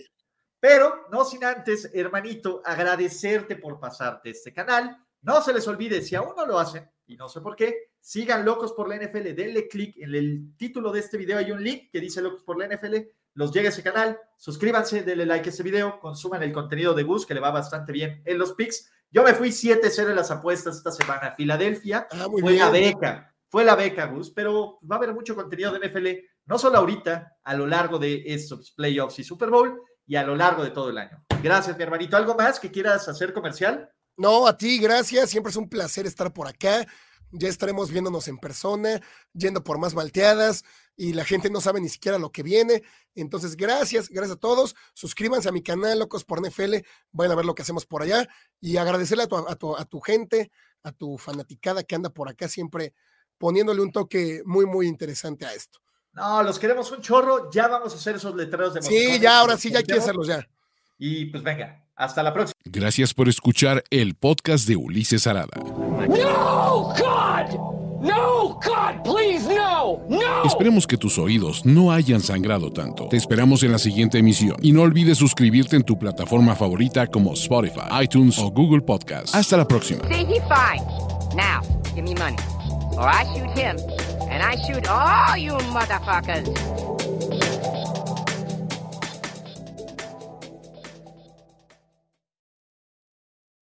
Pero no sin antes, hermanito, agradecerte por pasarte este canal no se les olvide, si aún no lo hacen, y no sé por qué, sigan Locos por la NFL, denle clic en el título de este video, hay un link que dice Locos por la NFL, los llega a ese canal, suscríbanse, denle like a este video, consuman el contenido de Gus, que le va bastante bien en los picks. Yo me fui 7-0 en las apuestas esta semana. Filadelfia ah, fue la beca, fue la beca, Gus, pero va a haber mucho contenido de NFL, no solo ahorita, a lo largo de estos playoffs y Super Bowl, y a lo largo de todo el año. Gracias, mi hermanito. ¿Algo más que quieras hacer comercial? No, a ti, gracias. Siempre es un placer estar por acá. Ya estaremos viéndonos en persona, yendo por más malteadas y la gente no sabe ni siquiera lo que viene. Entonces, gracias, gracias a todos. Suscríbanse a mi canal, Locos por NFL. Vayan a ver lo que hacemos por allá y agradecerle a tu, a tu, a tu gente, a tu fanaticada que anda por acá siempre poniéndole un toque muy, muy interesante a esto. No, los queremos un chorro. Ya vamos a hacer esos letreros de Sí, ya, ahora sí, ya hay que hacerlos ya. Y pues venga, hasta la próxima. Gracias por escuchar el podcast de Ulises Arada. No, God! No, God, please, no, no. Esperemos que tus oídos no hayan sangrado tanto. Te esperamos en la siguiente emisión y no olvides suscribirte en tu plataforma favorita como Spotify, iTunes o Google Podcast. Hasta la próxima. See, he fine. Now, give me money. Or I shoot him, and I shoot all you motherfuckers.